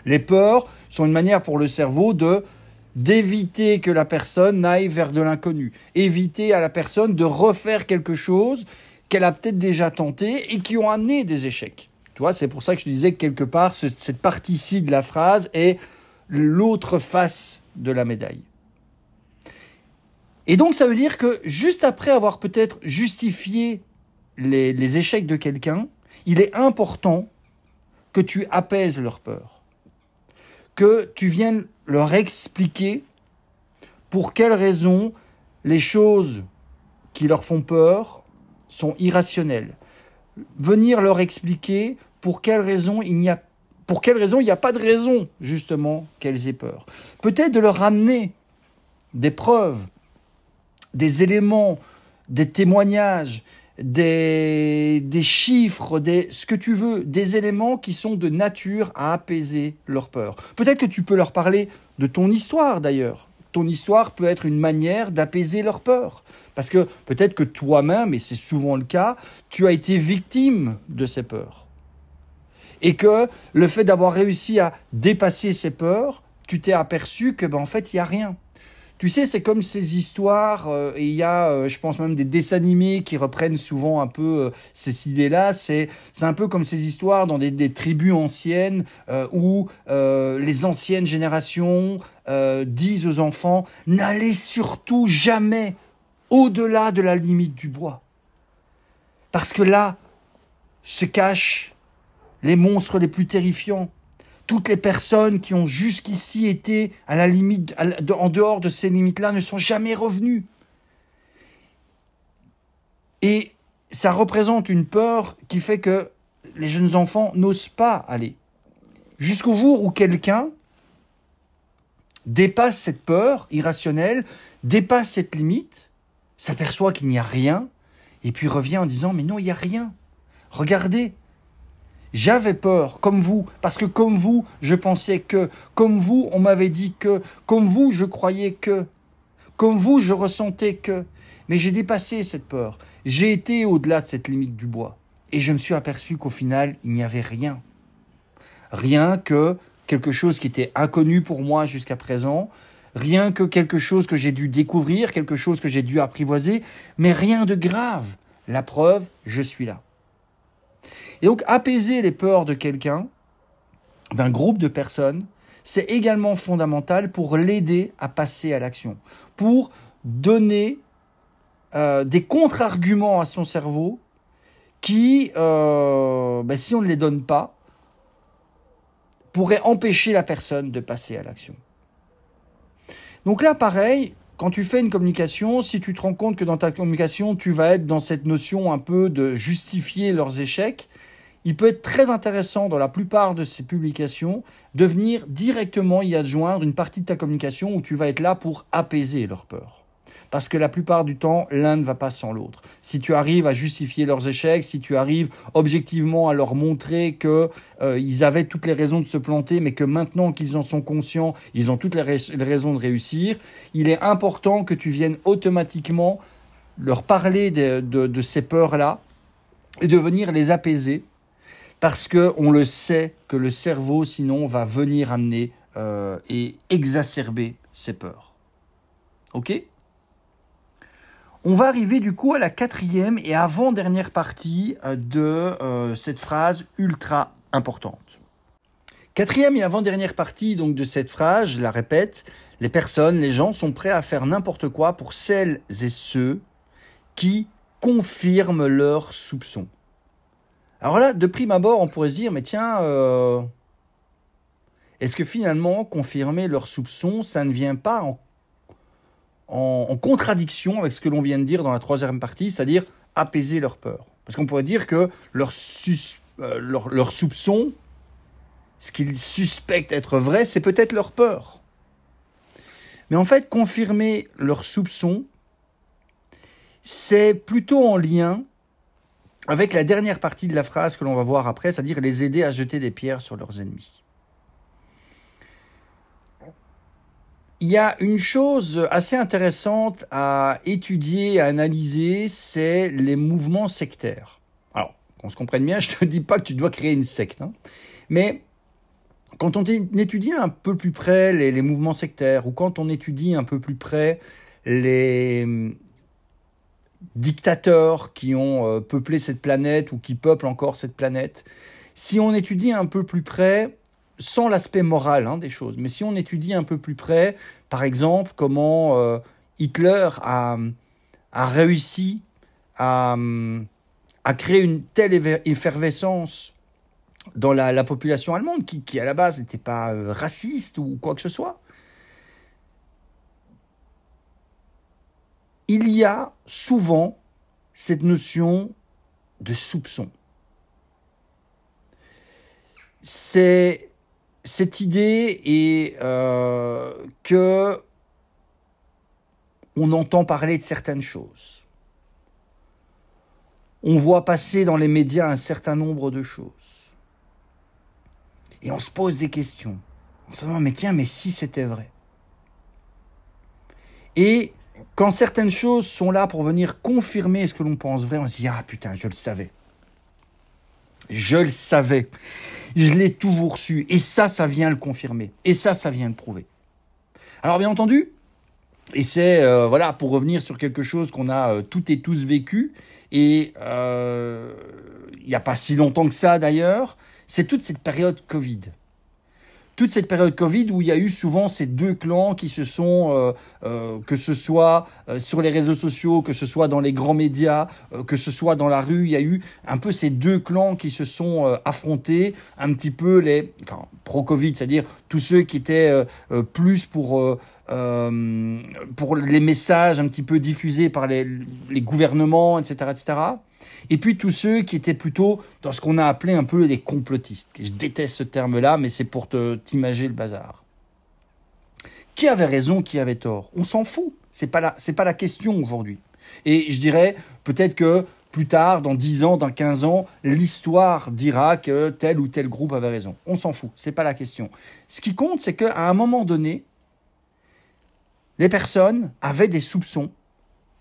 Les peurs sont une manière pour le cerveau de d'éviter que la personne aille vers de l'inconnu, éviter à la personne de refaire quelque chose qu'elle a peut-être déjà tenté et qui ont amené des échecs. Tu vois, c'est pour ça que je disais que quelque part cette partie-ci de la phrase est l'autre face de la médaille. Et donc ça veut dire que juste après avoir peut-être justifié les, échecs de quelqu'un, il est important que tu apaises leur peur, que tu viennes leur expliquer pour quelles raisons les choses qui leur font peur sont irrationnelles. Venir leur expliquer pour quelles raisons il n'y a pour quelles raisons il n'y a pas de raison, justement, qu'elles aient peur. Peut-être de leur ramener des preuves, des éléments, des témoignages, des, des chiffres, des, ce que tu veux, des éléments qui sont de nature à apaiser leur peur. Peut-être que tu peux leur parler de ton histoire d'ailleurs. Ton histoire peut être une manière d'apaiser leur peur. Parce que peut-être que toi-même, et c'est souvent le cas, tu as été victime de ces peurs et que le fait d'avoir réussi à dépasser ces peurs, tu t'es aperçu que ben en fait il y a rien. Tu sais, c'est comme ces histoires, euh, et il y a, euh, je pense même des dessins animés qui reprennent souvent un peu euh, ces idées-là. C'est, un peu comme ces histoires dans des, tribus anciennes où les anciennes générations disent aux enfants n'allez surtout jamais au-delà de la limite du bois, parce que là se cache les monstres les plus terrifiants, toutes les personnes qui ont jusqu'ici été à la limite, en dehors de ces limites-là, ne sont jamais revenues. Et ça représente une peur qui fait que les jeunes enfants n'osent pas aller. Jusqu'au jour où quelqu'un dépasse cette peur irrationnelle, dépasse cette limite, s'aperçoit qu'il n'y a rien, et puis revient en disant, mais non, il n'y a rien. Regardez, j'avais peur, comme vous, parce que comme vous, je pensais que, comme vous, on m'avait dit que, comme vous, je croyais que, comme vous, je ressentais que. Mais j'ai dépassé cette peur. J'ai été au-delà de cette limite du bois. Et je me suis aperçu qu'au final, il n'y avait rien. Rien que quelque chose qui était inconnu pour moi jusqu'à présent, rien que quelque chose que j'ai dû découvrir, quelque chose que j'ai dû apprivoiser, mais rien de grave. La preuve, je suis là. Et donc apaiser les peurs de quelqu'un, d'un groupe de personnes, c'est également fondamental pour l'aider à passer à l'action, pour donner euh, des contre-arguments à son cerveau qui, euh, ben, si on ne les donne pas, pourraient empêcher la personne de passer à l'action. Donc là, pareil, quand tu fais une communication, si tu te rends compte que dans ta communication, tu vas être dans cette notion un peu de justifier leurs échecs, il peut être très intéressant dans la plupart de ces publications de venir directement y adjoindre une partie de ta communication où tu vas être là pour apaiser leur peur. Parce que la plupart du temps, l'un ne va pas sans l'autre. Si tu arrives à justifier leurs échecs, si tu arrives objectivement à leur montrer que euh, ils avaient toutes les raisons de se planter, mais que maintenant qu'ils en sont conscients, ils ont toutes les, raisons de réussir, il est important que tu viennes automatiquement leur parler de ces peurs-là et de venir les apaiser parce que on le sait que le cerveau sinon va venir amener euh, et exacerber ces peurs. Ok? On va arriver du coup à la quatrième et avant-dernière partie euh, de euh, cette phrase ultra importante. Quatrième et avant-dernière partie donc de cette phrase, je la répète, les personnes, les gens sont prêts à faire n'importe quoi pour celles et ceux qui confirment leurs soupçons. Alors là, de prime abord, on pourrait se dire, mais tiens, euh, est-ce que finalement, confirmer leurs soupçons, ça ne vient pas en, contradiction avec ce que l'on vient de dire dans la troisième partie, c'est-à-dire apaiser leur peur? Parce qu'on pourrait dire que leurs euh, leur, leur soupçons, ce qu'ils suspectent être vrai, c'est peut-être leur peur. Mais en fait, confirmer leurs soupçons, c'est plutôt en lien avec la dernière partie de la phrase que l'on va voir après, c'est-à-dire les aider à jeter des pierres sur leurs ennemis. Il y a une chose assez intéressante à étudier, à analyser, c'est les mouvements sectaires. Alors, qu'on se comprenne bien, [LAUGHS] je ne te dis pas que tu dois créer une secte, hein. mais quand on étudie un peu plus près les, les, mouvements sectaires, ou quand on étudie un peu plus près les, dictateurs qui ont euh, peuplé cette planète ou qui peuplent encore cette planète, si on étudie un peu plus près, sans l'aspect moral hein, des choses, mais si on étudie un peu plus près, par exemple, comment euh, Hitler a, a réussi à, à, créer une telle effervescence dans la, la population allemande, qui, qui à la base n'était pas euh, raciste ou quoi que ce soit, il y a souvent cette notion de soupçon. C'est cette idée est euh, que on entend parler de certaines choses. On voit passer dans les médias un certain nombre de choses. Et on se pose des questions. On se demande, mais tiens, mais si c'était vrai? Et quand certaines choses sont là pour venir confirmer ce que l'on pense vrai, on se dit Ah putain, je le savais. Je le savais. Je l'ai toujours su. Et ça, ça vient le confirmer. Et ça, ça vient le prouver. Alors, bien entendu, et c'est, euh, voilà, pour revenir sur quelque chose qu'on a euh, toutes et tous vécu, et euh, il n'y a pas si longtemps que ça d'ailleurs, c'est toute cette période Covid toute cette période Covid où il y a eu souvent ces deux clans qui se sont, euh, euh, que ce soit euh, sur les réseaux sociaux, que ce soit dans les grands médias, que ce soit dans la rue, il y a eu un peu ces deux clans qui se sont affrontés, un petit peu les enfin, pro-Covid, c'est-à-dire tous ceux qui étaient plus pour pour les messages un petit peu diffusés par les, les gouvernements, etc., etc. Et puis tous ceux qui étaient plutôt dans ce qu'on a appelé un peu les complotistes. Je déteste ce terme-là, mais c'est pour t'imager le bazar. Qui avait raison, qui avait tort? On s'en fout. C'est pas c'est pas la question aujourd'hui. Et je dirais peut-être que plus tard, dans 10 ans, dans 15 ans, l'histoire dira que tel ou tel groupe avait raison. On s'en fout, c'est pas la question. Ce qui compte, c'est qu'à un moment donné, les personnes avaient des soupçons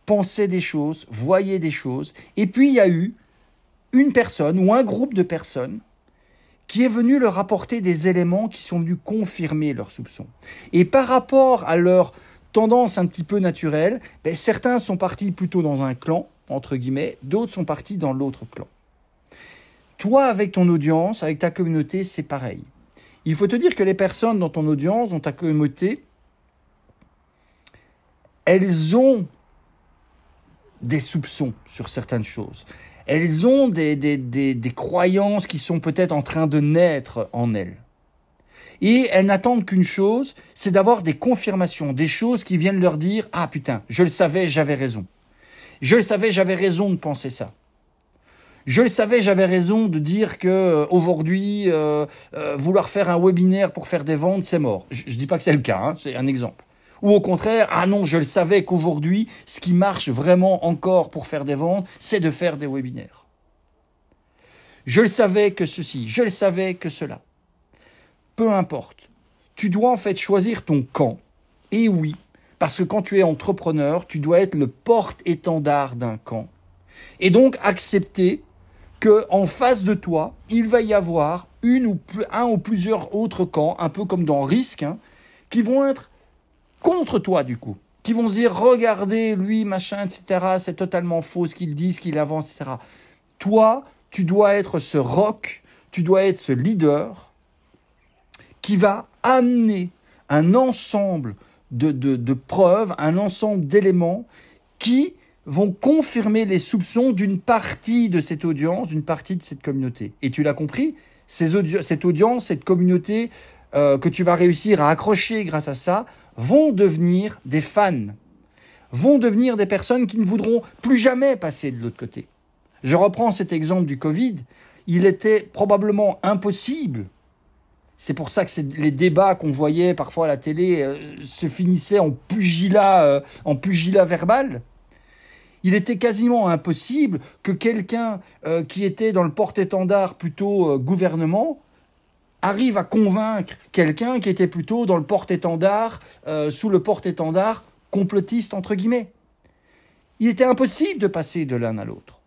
pensait des choses, voyait des choses. Et puis il y a eu une personne ou un groupe de personnes qui est venu leur apporter des éléments qui sont venus confirmer leurs soupçons. Et par rapport à leur tendance un petit peu naturelle, ben, certains sont partis plutôt dans un clan, entre guillemets, d'autres sont partis dans l'autre clan. Toi, avec ton audience, avec ta communauté, c'est pareil. Il faut te dire que les personnes dans ton audience, dans ta communauté, elles ont des soupçons sur certaines choses. Elles ont des, des, des, des croyances qui sont peut-être en train de naître en elles. Et elles n'attendent qu'une chose, c'est d'avoir des confirmations, des choses qui viennent leur dire Ah putain, je le savais, j'avais raison. Je le savais, j'avais raison de penser ça. Je le savais, j'avais raison de dire que euh, aujourd'hui, euh, euh, vouloir faire un webinaire pour faire des ventes, c'est mort. Je, ne dis pas que c'est le cas, hein, c'est un exemple. Ou au contraire, ah non, je le savais qu'aujourd'hui, ce qui marche vraiment encore pour faire des ventes, c'est de faire des webinaires. Je le savais que ceci, je le savais que cela. Peu importe. Tu dois en fait choisir ton camp. Et oui, Parce que quand tu es entrepreneur, tu dois être le porte-étendard d'un camp. Et donc accepter que en face de toi, il va y avoir une ou un ou plusieurs autres camps, un peu comme dans Risque, hein, qui vont être contre toi du coup, qui vont se dire regardez lui machin etc. C'est totalement faux ce qu'il dit, ce qu'il avance etc. Toi, tu dois être ce rock, tu dois être ce leader qui va amener un ensemble de, de preuves, un ensemble d'éléments qui vont confirmer les soupçons d'une partie de cette audience, d'une partie de cette communauté. Et tu l'as compris, cette audience, cette communauté euh, que tu vas réussir à accrocher grâce à ça, vont devenir des fans, vont devenir des personnes qui ne voudront plus jamais passer de l'autre côté. Je reprends cet exemple du Covid. Il était probablement impossible. C'est pour ça que les débats qu'on voyait parfois à la télé euh, se finissaient en pugilat, euh, en pugilat verbal. Il était quasiment impossible que quelqu'un euh, qui était dans le porte-étendard plutôt gouvernement arrive à convaincre quelqu'un qui était plutôt dans le porte-étendard, euh, sous le porte-étendard complotiste, entre guillemets. Il était impossible de passer de l'un à l'autre.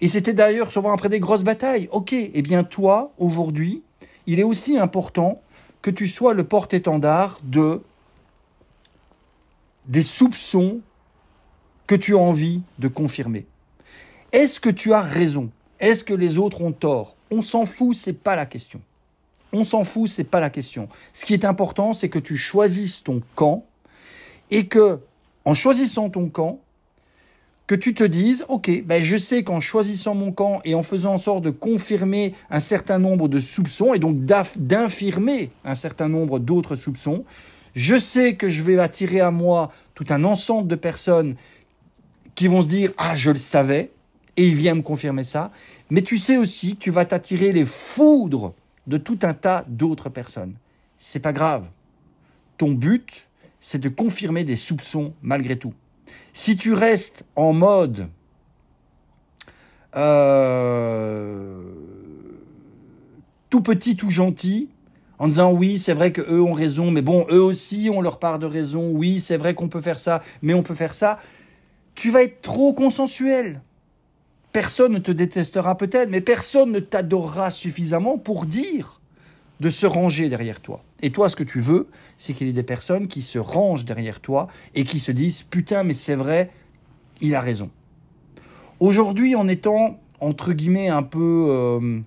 Et c'était d'ailleurs souvent après des grosses batailles. Ok, eh bien toi, aujourd'hui, il est aussi important que tu sois le porte-étendard de des soupçons que tu as envie de confirmer. Est-ce que tu as raison? Est-ce que les autres ont tort? On s'en fout, c'est pas la question. On s'en fout, c'est pas la question. Ce qui est important, c'est que tu choisisses ton camp et que, en choisissant ton camp, que tu te dises, ok, ben je sais qu'en choisissant mon camp et en faisant en sorte de confirmer un certain nombre de soupçons et donc d'infirmer un certain nombre d'autres soupçons, je sais que je vais attirer à moi tout un ensemble de personnes qui vont se dire Ah, je le savais, et il vient me confirmer ça. Mais tu sais aussi que tu vas t'attirer les foudres de tout un tas d'autres personnes. C'est pas grave. Ton but, c'est de confirmer des soupçons malgré tout. Si tu restes en mode euh, tout petit, tout gentil, en disant oui, c'est vrai que eux ont raison, mais bon, eux aussi ont leur part de raison. Oui, c'est vrai qu'on peut faire ça, mais on peut faire ça tu vas être trop consensuel. Personne ne te détestera peut-être, mais personne ne t'adorera suffisamment pour dire de se ranger derrière toi. Et toi, ce que tu veux, c'est qu'il y ait des personnes qui se rangent derrière toi et qui se disent Putain, mais c'est vrai, il a raison. Aujourd'hui, en étant, entre guillemets, un peu. Euh,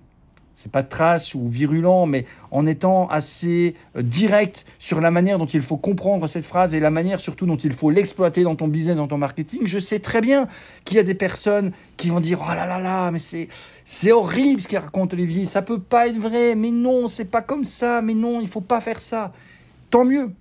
c'est pas trace ou virulent, mais en étant assez euh, direct sur la manière dont il faut comprendre cette phrase et la manière surtout dont il faut l'exploiter dans ton business, dans ton marketing, je sais très bien qu'il y a des personnes qui vont dire oh là là là, mais c'est c'est horrible ce qu'il raconte Olivier, ça peut pas être vrai, mais non, c'est pas comme ça, mais non, il faut pas faire ça. Tant mieux,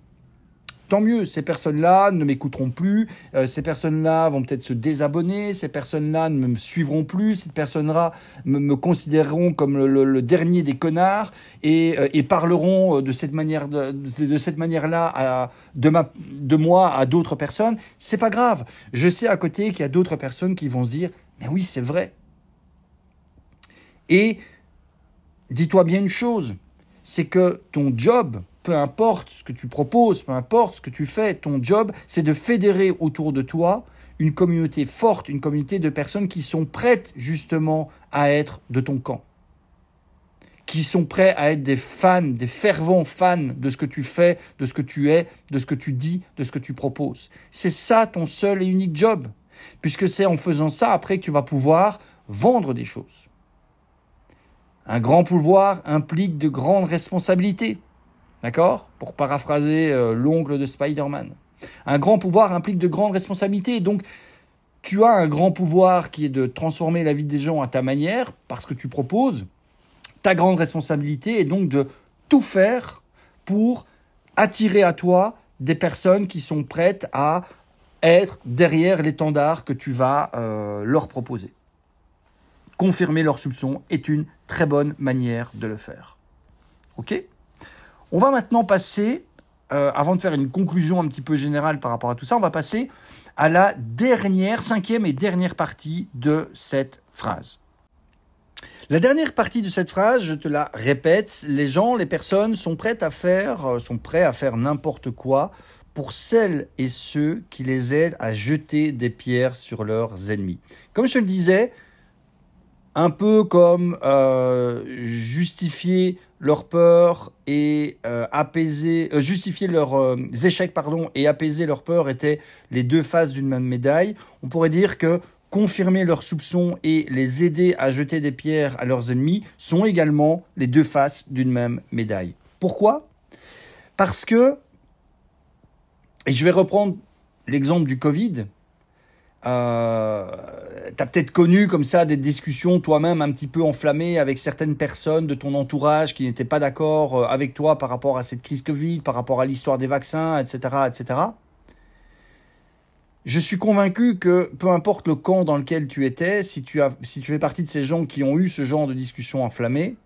tant mieux, ces personnes-là ne m'écouteront plus, euh, ces personnes-là vont peut-être se désabonner, ces personnes-là ne me suivront plus, ces personnes-là me, considéreront comme le, dernier des connards et, euh, parleront euh, de cette manière de, cette manière-là de, de moi à d'autres personnes. C'est pas grave. Je sais à côté qu'il y a d'autres personnes qui vont se dire, mais oui, c'est vrai. Et dis-toi bien une chose, c'est que ton job, peu importe ce que tu proposes, peu importe ce que tu fais, ton job, c'est de fédérer autour de toi une communauté forte, une communauté de personnes qui sont prêtes justement à être de ton camp, qui sont prêts à être des fans, des fervents fans de ce que tu fais, de ce que tu es, de ce que tu dis, de ce que tu proposes. C'est ça ton seul et unique job, puisque c'est en faisant ça après que tu vas pouvoir vendre des choses. Un grand pouvoir implique de grandes responsabilités. D'accord? Pour paraphraser euh, l'ongle de Spider-Man. Un grand pouvoir implique de grandes responsabilités. Donc, tu as un grand pouvoir qui est de transformer la vie des gens à ta manière, parce que tu proposes. Ta grande responsabilité est donc de tout faire pour attirer à toi des personnes qui sont prêtes à être derrière l'étendard que tu vas euh, leur proposer. Confirmer leurs soupçons est une très bonne manière de le faire. OK? On va maintenant passer, euh, avant de faire une conclusion un petit peu générale par rapport à tout ça, on va passer à la dernière, cinquième et dernière partie de cette phrase. La dernière partie de cette phrase, je te la répète, les gens, les personnes sont prêtes à faire, euh, sont prêts à faire n'importe quoi pour celles et ceux qui les aident à jeter des pierres sur leurs ennemis. Comme je te le disais, un peu comme euh, justifier leur peur et euh, apaiser, euh, justifier leurs euh, échecs pardon et apaiser leur peur étaient les deux faces d'une même médaille. On pourrait dire que confirmer leurs soupçons et les aider à jeter des pierres à leurs ennemis sont également les deux faces d'une même médaille. Pourquoi? Parce que, et je vais reprendre l'exemple du Covid, euh, tu as peut-être connu comme ça des discussions toi-même un petit peu enflammées avec certaines personnes de ton entourage qui n'étaient pas d'accord euh, avec toi par rapport à cette crise Covid, par rapport à l'histoire des vaccins, etc., etc. Je suis convaincu que peu importe le camp dans lequel tu étais, si tu, as, si tu fais partie de ces gens qui ont eu ce genre de discussion enflammée,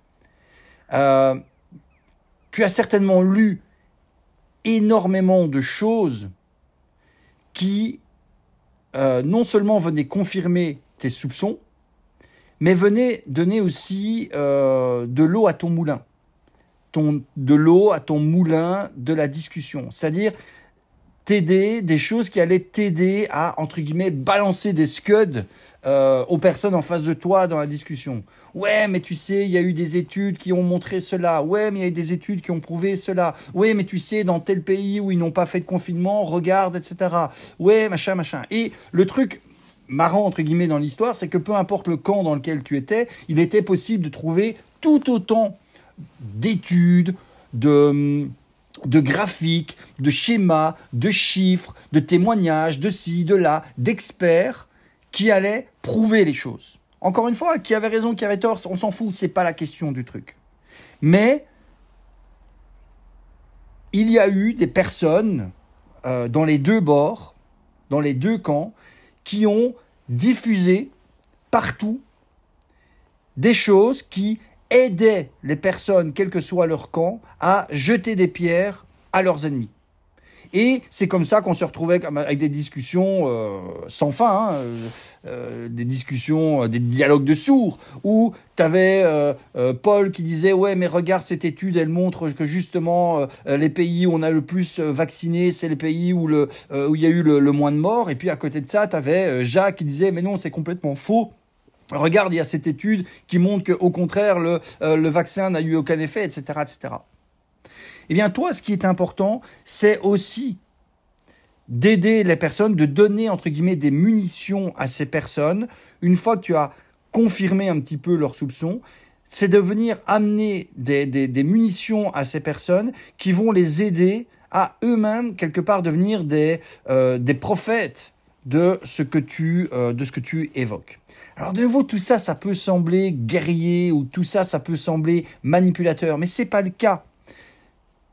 euh, tu as certainement lu énormément de choses qui euh, non seulement venaient confirmer tes soupçons, mais venaient donner aussi euh, de l'eau à ton moulin, de l'eau à ton moulin de la discussion. C'est-à-dire t'aider, des choses qui allaient t'aider à, entre guillemets, balancer des scuds euh, aux personnes en face de toi dans la discussion. Ouais, mais tu sais, il y a eu des études qui ont montré cela. Ouais, mais il y a eu des études qui ont prouvé cela. Ouais, mais tu sais, dans tel pays où ils n'ont pas fait de confinement, regarde, etc. Ouais, machin, machin. Et le truc marrant, entre guillemets, dans l'histoire, c'est que peu importe le camp dans lequel tu étais, il était possible de trouver tout autant d'études, de de graphiques, de schémas, de chiffres, de témoignages, de ci, de là, d'experts qui allaient prouver les choses. Encore une fois, qui avait raison, qui avait tort, on s'en fout, c'est pas la question du truc. Mais il y a eu des personnes euh, dans les deux bords, dans les deux camps, qui ont diffusé partout des choses qui aidaient les personnes, quel que soit leur camp, à jeter des pierres à leurs ennemis. Et c'est comme ça qu'on se retrouvait avec des discussions euh, sans fin, hein, euh, euh, des discussions, des dialogues de sourds, où tu avais Paul qui disait ouais mais regarde cette étude, elle montre que justement les pays où on a le plus vacciné, c'est les pays où il y a eu le, le, moins de morts. Et puis à côté de ça, tu avais Jacques qui disait mais non c'est complètement faux. Regarde, il y a cette étude qui montre qu'au contraire, le, le vaccin n'a eu aucun effet, etc., etc. Eh bien, toi, ce qui est important, c'est aussi d'aider les personnes, de donner, entre guillemets, des munitions à ces personnes, une fois que tu as confirmé un petit peu leurs soupçons, c'est de venir amener des, des, munitions à ces personnes qui vont les aider à eux-mêmes, quelque part, devenir des, euh, des prophètes de ce que tu euh, de ce que tu évoques. Alors de nouveau tout ça ça peut sembler guerrier ou tout ça ça peut sembler manipulateur mais c'est pas le cas.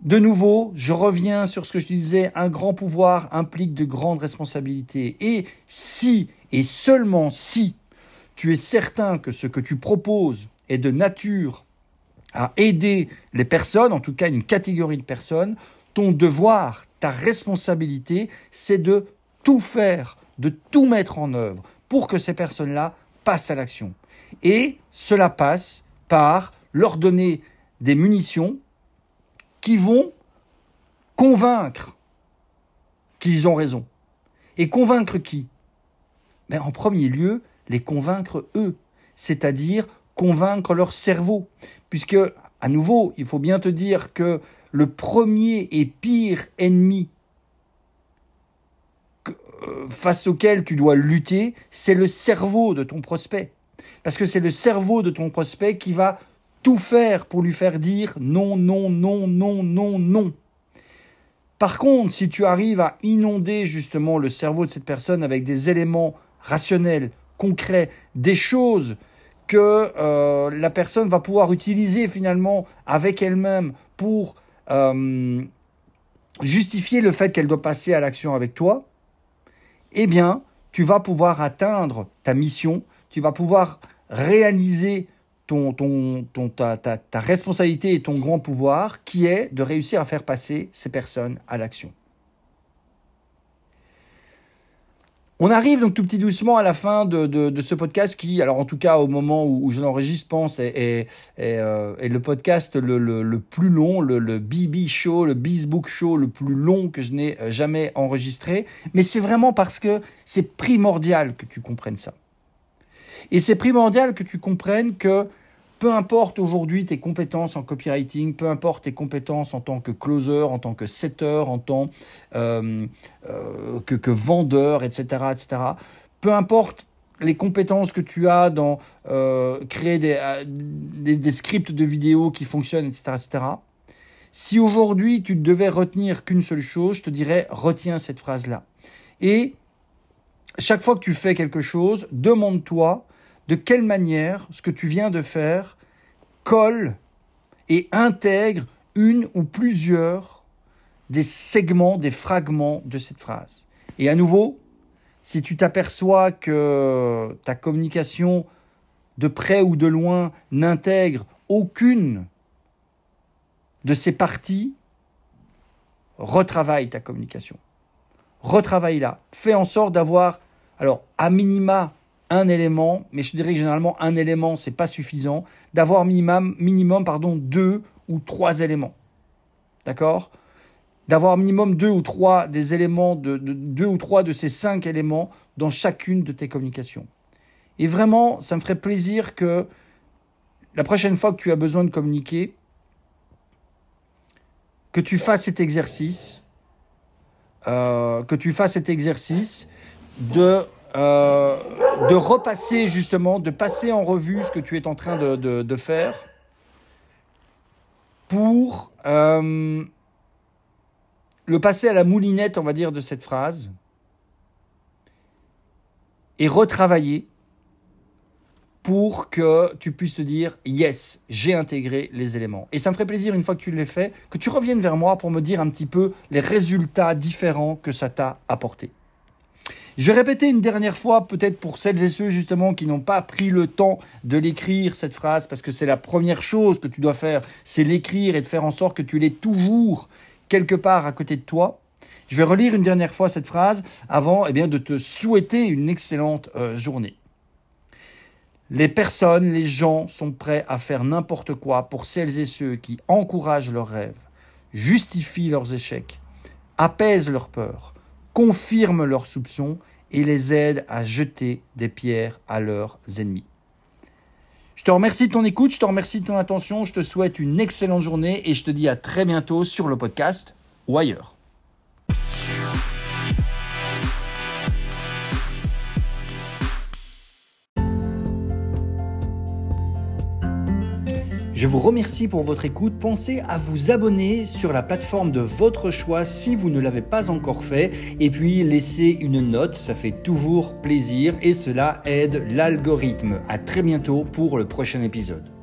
De nouveau, je reviens sur ce que je disais, un grand pouvoir implique de grandes responsabilités. Et si, et seulement si, tu es certain que ce que tu proposes est de nature à aider les personnes, en tout cas une catégorie de personnes, ton devoir, ta responsabilité, c'est de tout faire, de tout mettre en œuvre pour que ces personnes-là passent à l'action. Et cela passe par leur donner des munitions vont convaincre qu'ils ont raison. Et convaincre qui? Ben, En premier lieu, les convaincre eux, c'est-à-dire convaincre leur cerveau. Puisque, à nouveau, il faut bien te dire que le premier et pire ennemi euh, face auquel tu dois lutter, c'est le cerveau de ton prospect. Parce que c'est le cerveau de ton prospect qui va tout faire pour lui faire dire non, non, non, non, non, non. Par contre, si tu arrives à inonder justement le cerveau de cette personne avec des éléments rationnels, concrets, des choses que euh, la personne va pouvoir utiliser finalement avec elle-même pour euh, justifier le fait qu'elle doit passer à l'action avec toi, eh bien, tu vas pouvoir atteindre ta mission, tu vas pouvoir réaliser ton, ton, ta, ta, responsabilité et ton grand pouvoir qui est de réussir à faire passer ces personnes à l'action. On arrive donc tout petit doucement à la fin de, ce podcast qui, alors en tout cas au moment où, je l'enregistre, pense est, euh, le podcast le, plus long, le, le, BB Show, le Bizbook Show le plus long que je n'ai euh, jamais enregistré. Mais c'est vraiment parce que c'est primordial que tu comprennes ça. Et c'est primordial que tu comprennes que peu importe aujourd'hui tes compétences en copywriting, peu importe tes compétences en tant que closer, en tant que setter, en tant euh, euh, que, vendeur, etc., etc., peu importe les compétences que tu as dans euh, créer des, des, scripts de vidéos qui fonctionnent, etc., etc., si aujourd'hui tu devais retenir qu'une seule chose, je te dirais retiens cette phrase-là. Et chaque fois que tu fais quelque chose, demande-toi de quelle manière ce que tu viens de faire colle et intègre une ou plusieurs des segments, des fragments de cette phrase. Et à nouveau, si tu t'aperçois que ta communication de près ou de loin n'intègre aucune de ces parties, retravaille ta communication. Retravaille-la. Fais en sorte d'avoir, alors, à minima, un élément, mais je dirais que généralement un élément c'est pas suffisant, d'avoir minimum, minimum pardon, deux ou trois éléments. D'accord? D'avoir minimum deux ou trois des éléments, de, deux ou trois de ces cinq éléments dans chacune de tes communications. Et vraiment, ça me ferait plaisir que la prochaine fois que tu as besoin de communiquer, que tu fasses cet exercice, euh, que tu fasses cet exercice de euh, de repasser justement, de passer en revue ce que tu es en train de, faire pour euh, le passer à la moulinette, on va dire, de cette phrase et retravailler pour que tu puisses te dire yes, j'ai intégré les éléments. Et ça me ferait plaisir une fois que tu l'as fait, que tu reviennes vers moi pour me dire un petit peu les résultats différents que ça t'a apporté. Je vais répéter une dernière fois, peut-être pour celles et ceux justement qui n'ont pas pris le temps de l'écrire, cette phrase, parce que c'est la première chose que tu dois faire, c'est l'écrire et de faire en sorte que tu l'aies toujours quelque part à côté de toi. Je vais relire une dernière fois cette phrase avant eh bien, de te souhaiter une excellente euh, journée. Les personnes, les gens sont prêts à faire n'importe quoi pour celles et ceux qui encouragent leurs rêves, justifient leurs échecs, apaisent leurs peurs, confirment leurs soupçons et les aident à jeter des pierres à leurs ennemis. Je te remercie de ton écoute, je te remercie de ton attention, je te souhaite une excellente journée et je te dis à très bientôt sur le podcast ou ailleurs. Je vous remercie pour votre écoute. Pensez à vous abonner sur la plateforme de votre choix si vous ne l'avez pas encore fait. Et puis laissez une note, ça fait toujours plaisir et cela aide l'algorithme. À très bientôt pour le prochain épisode.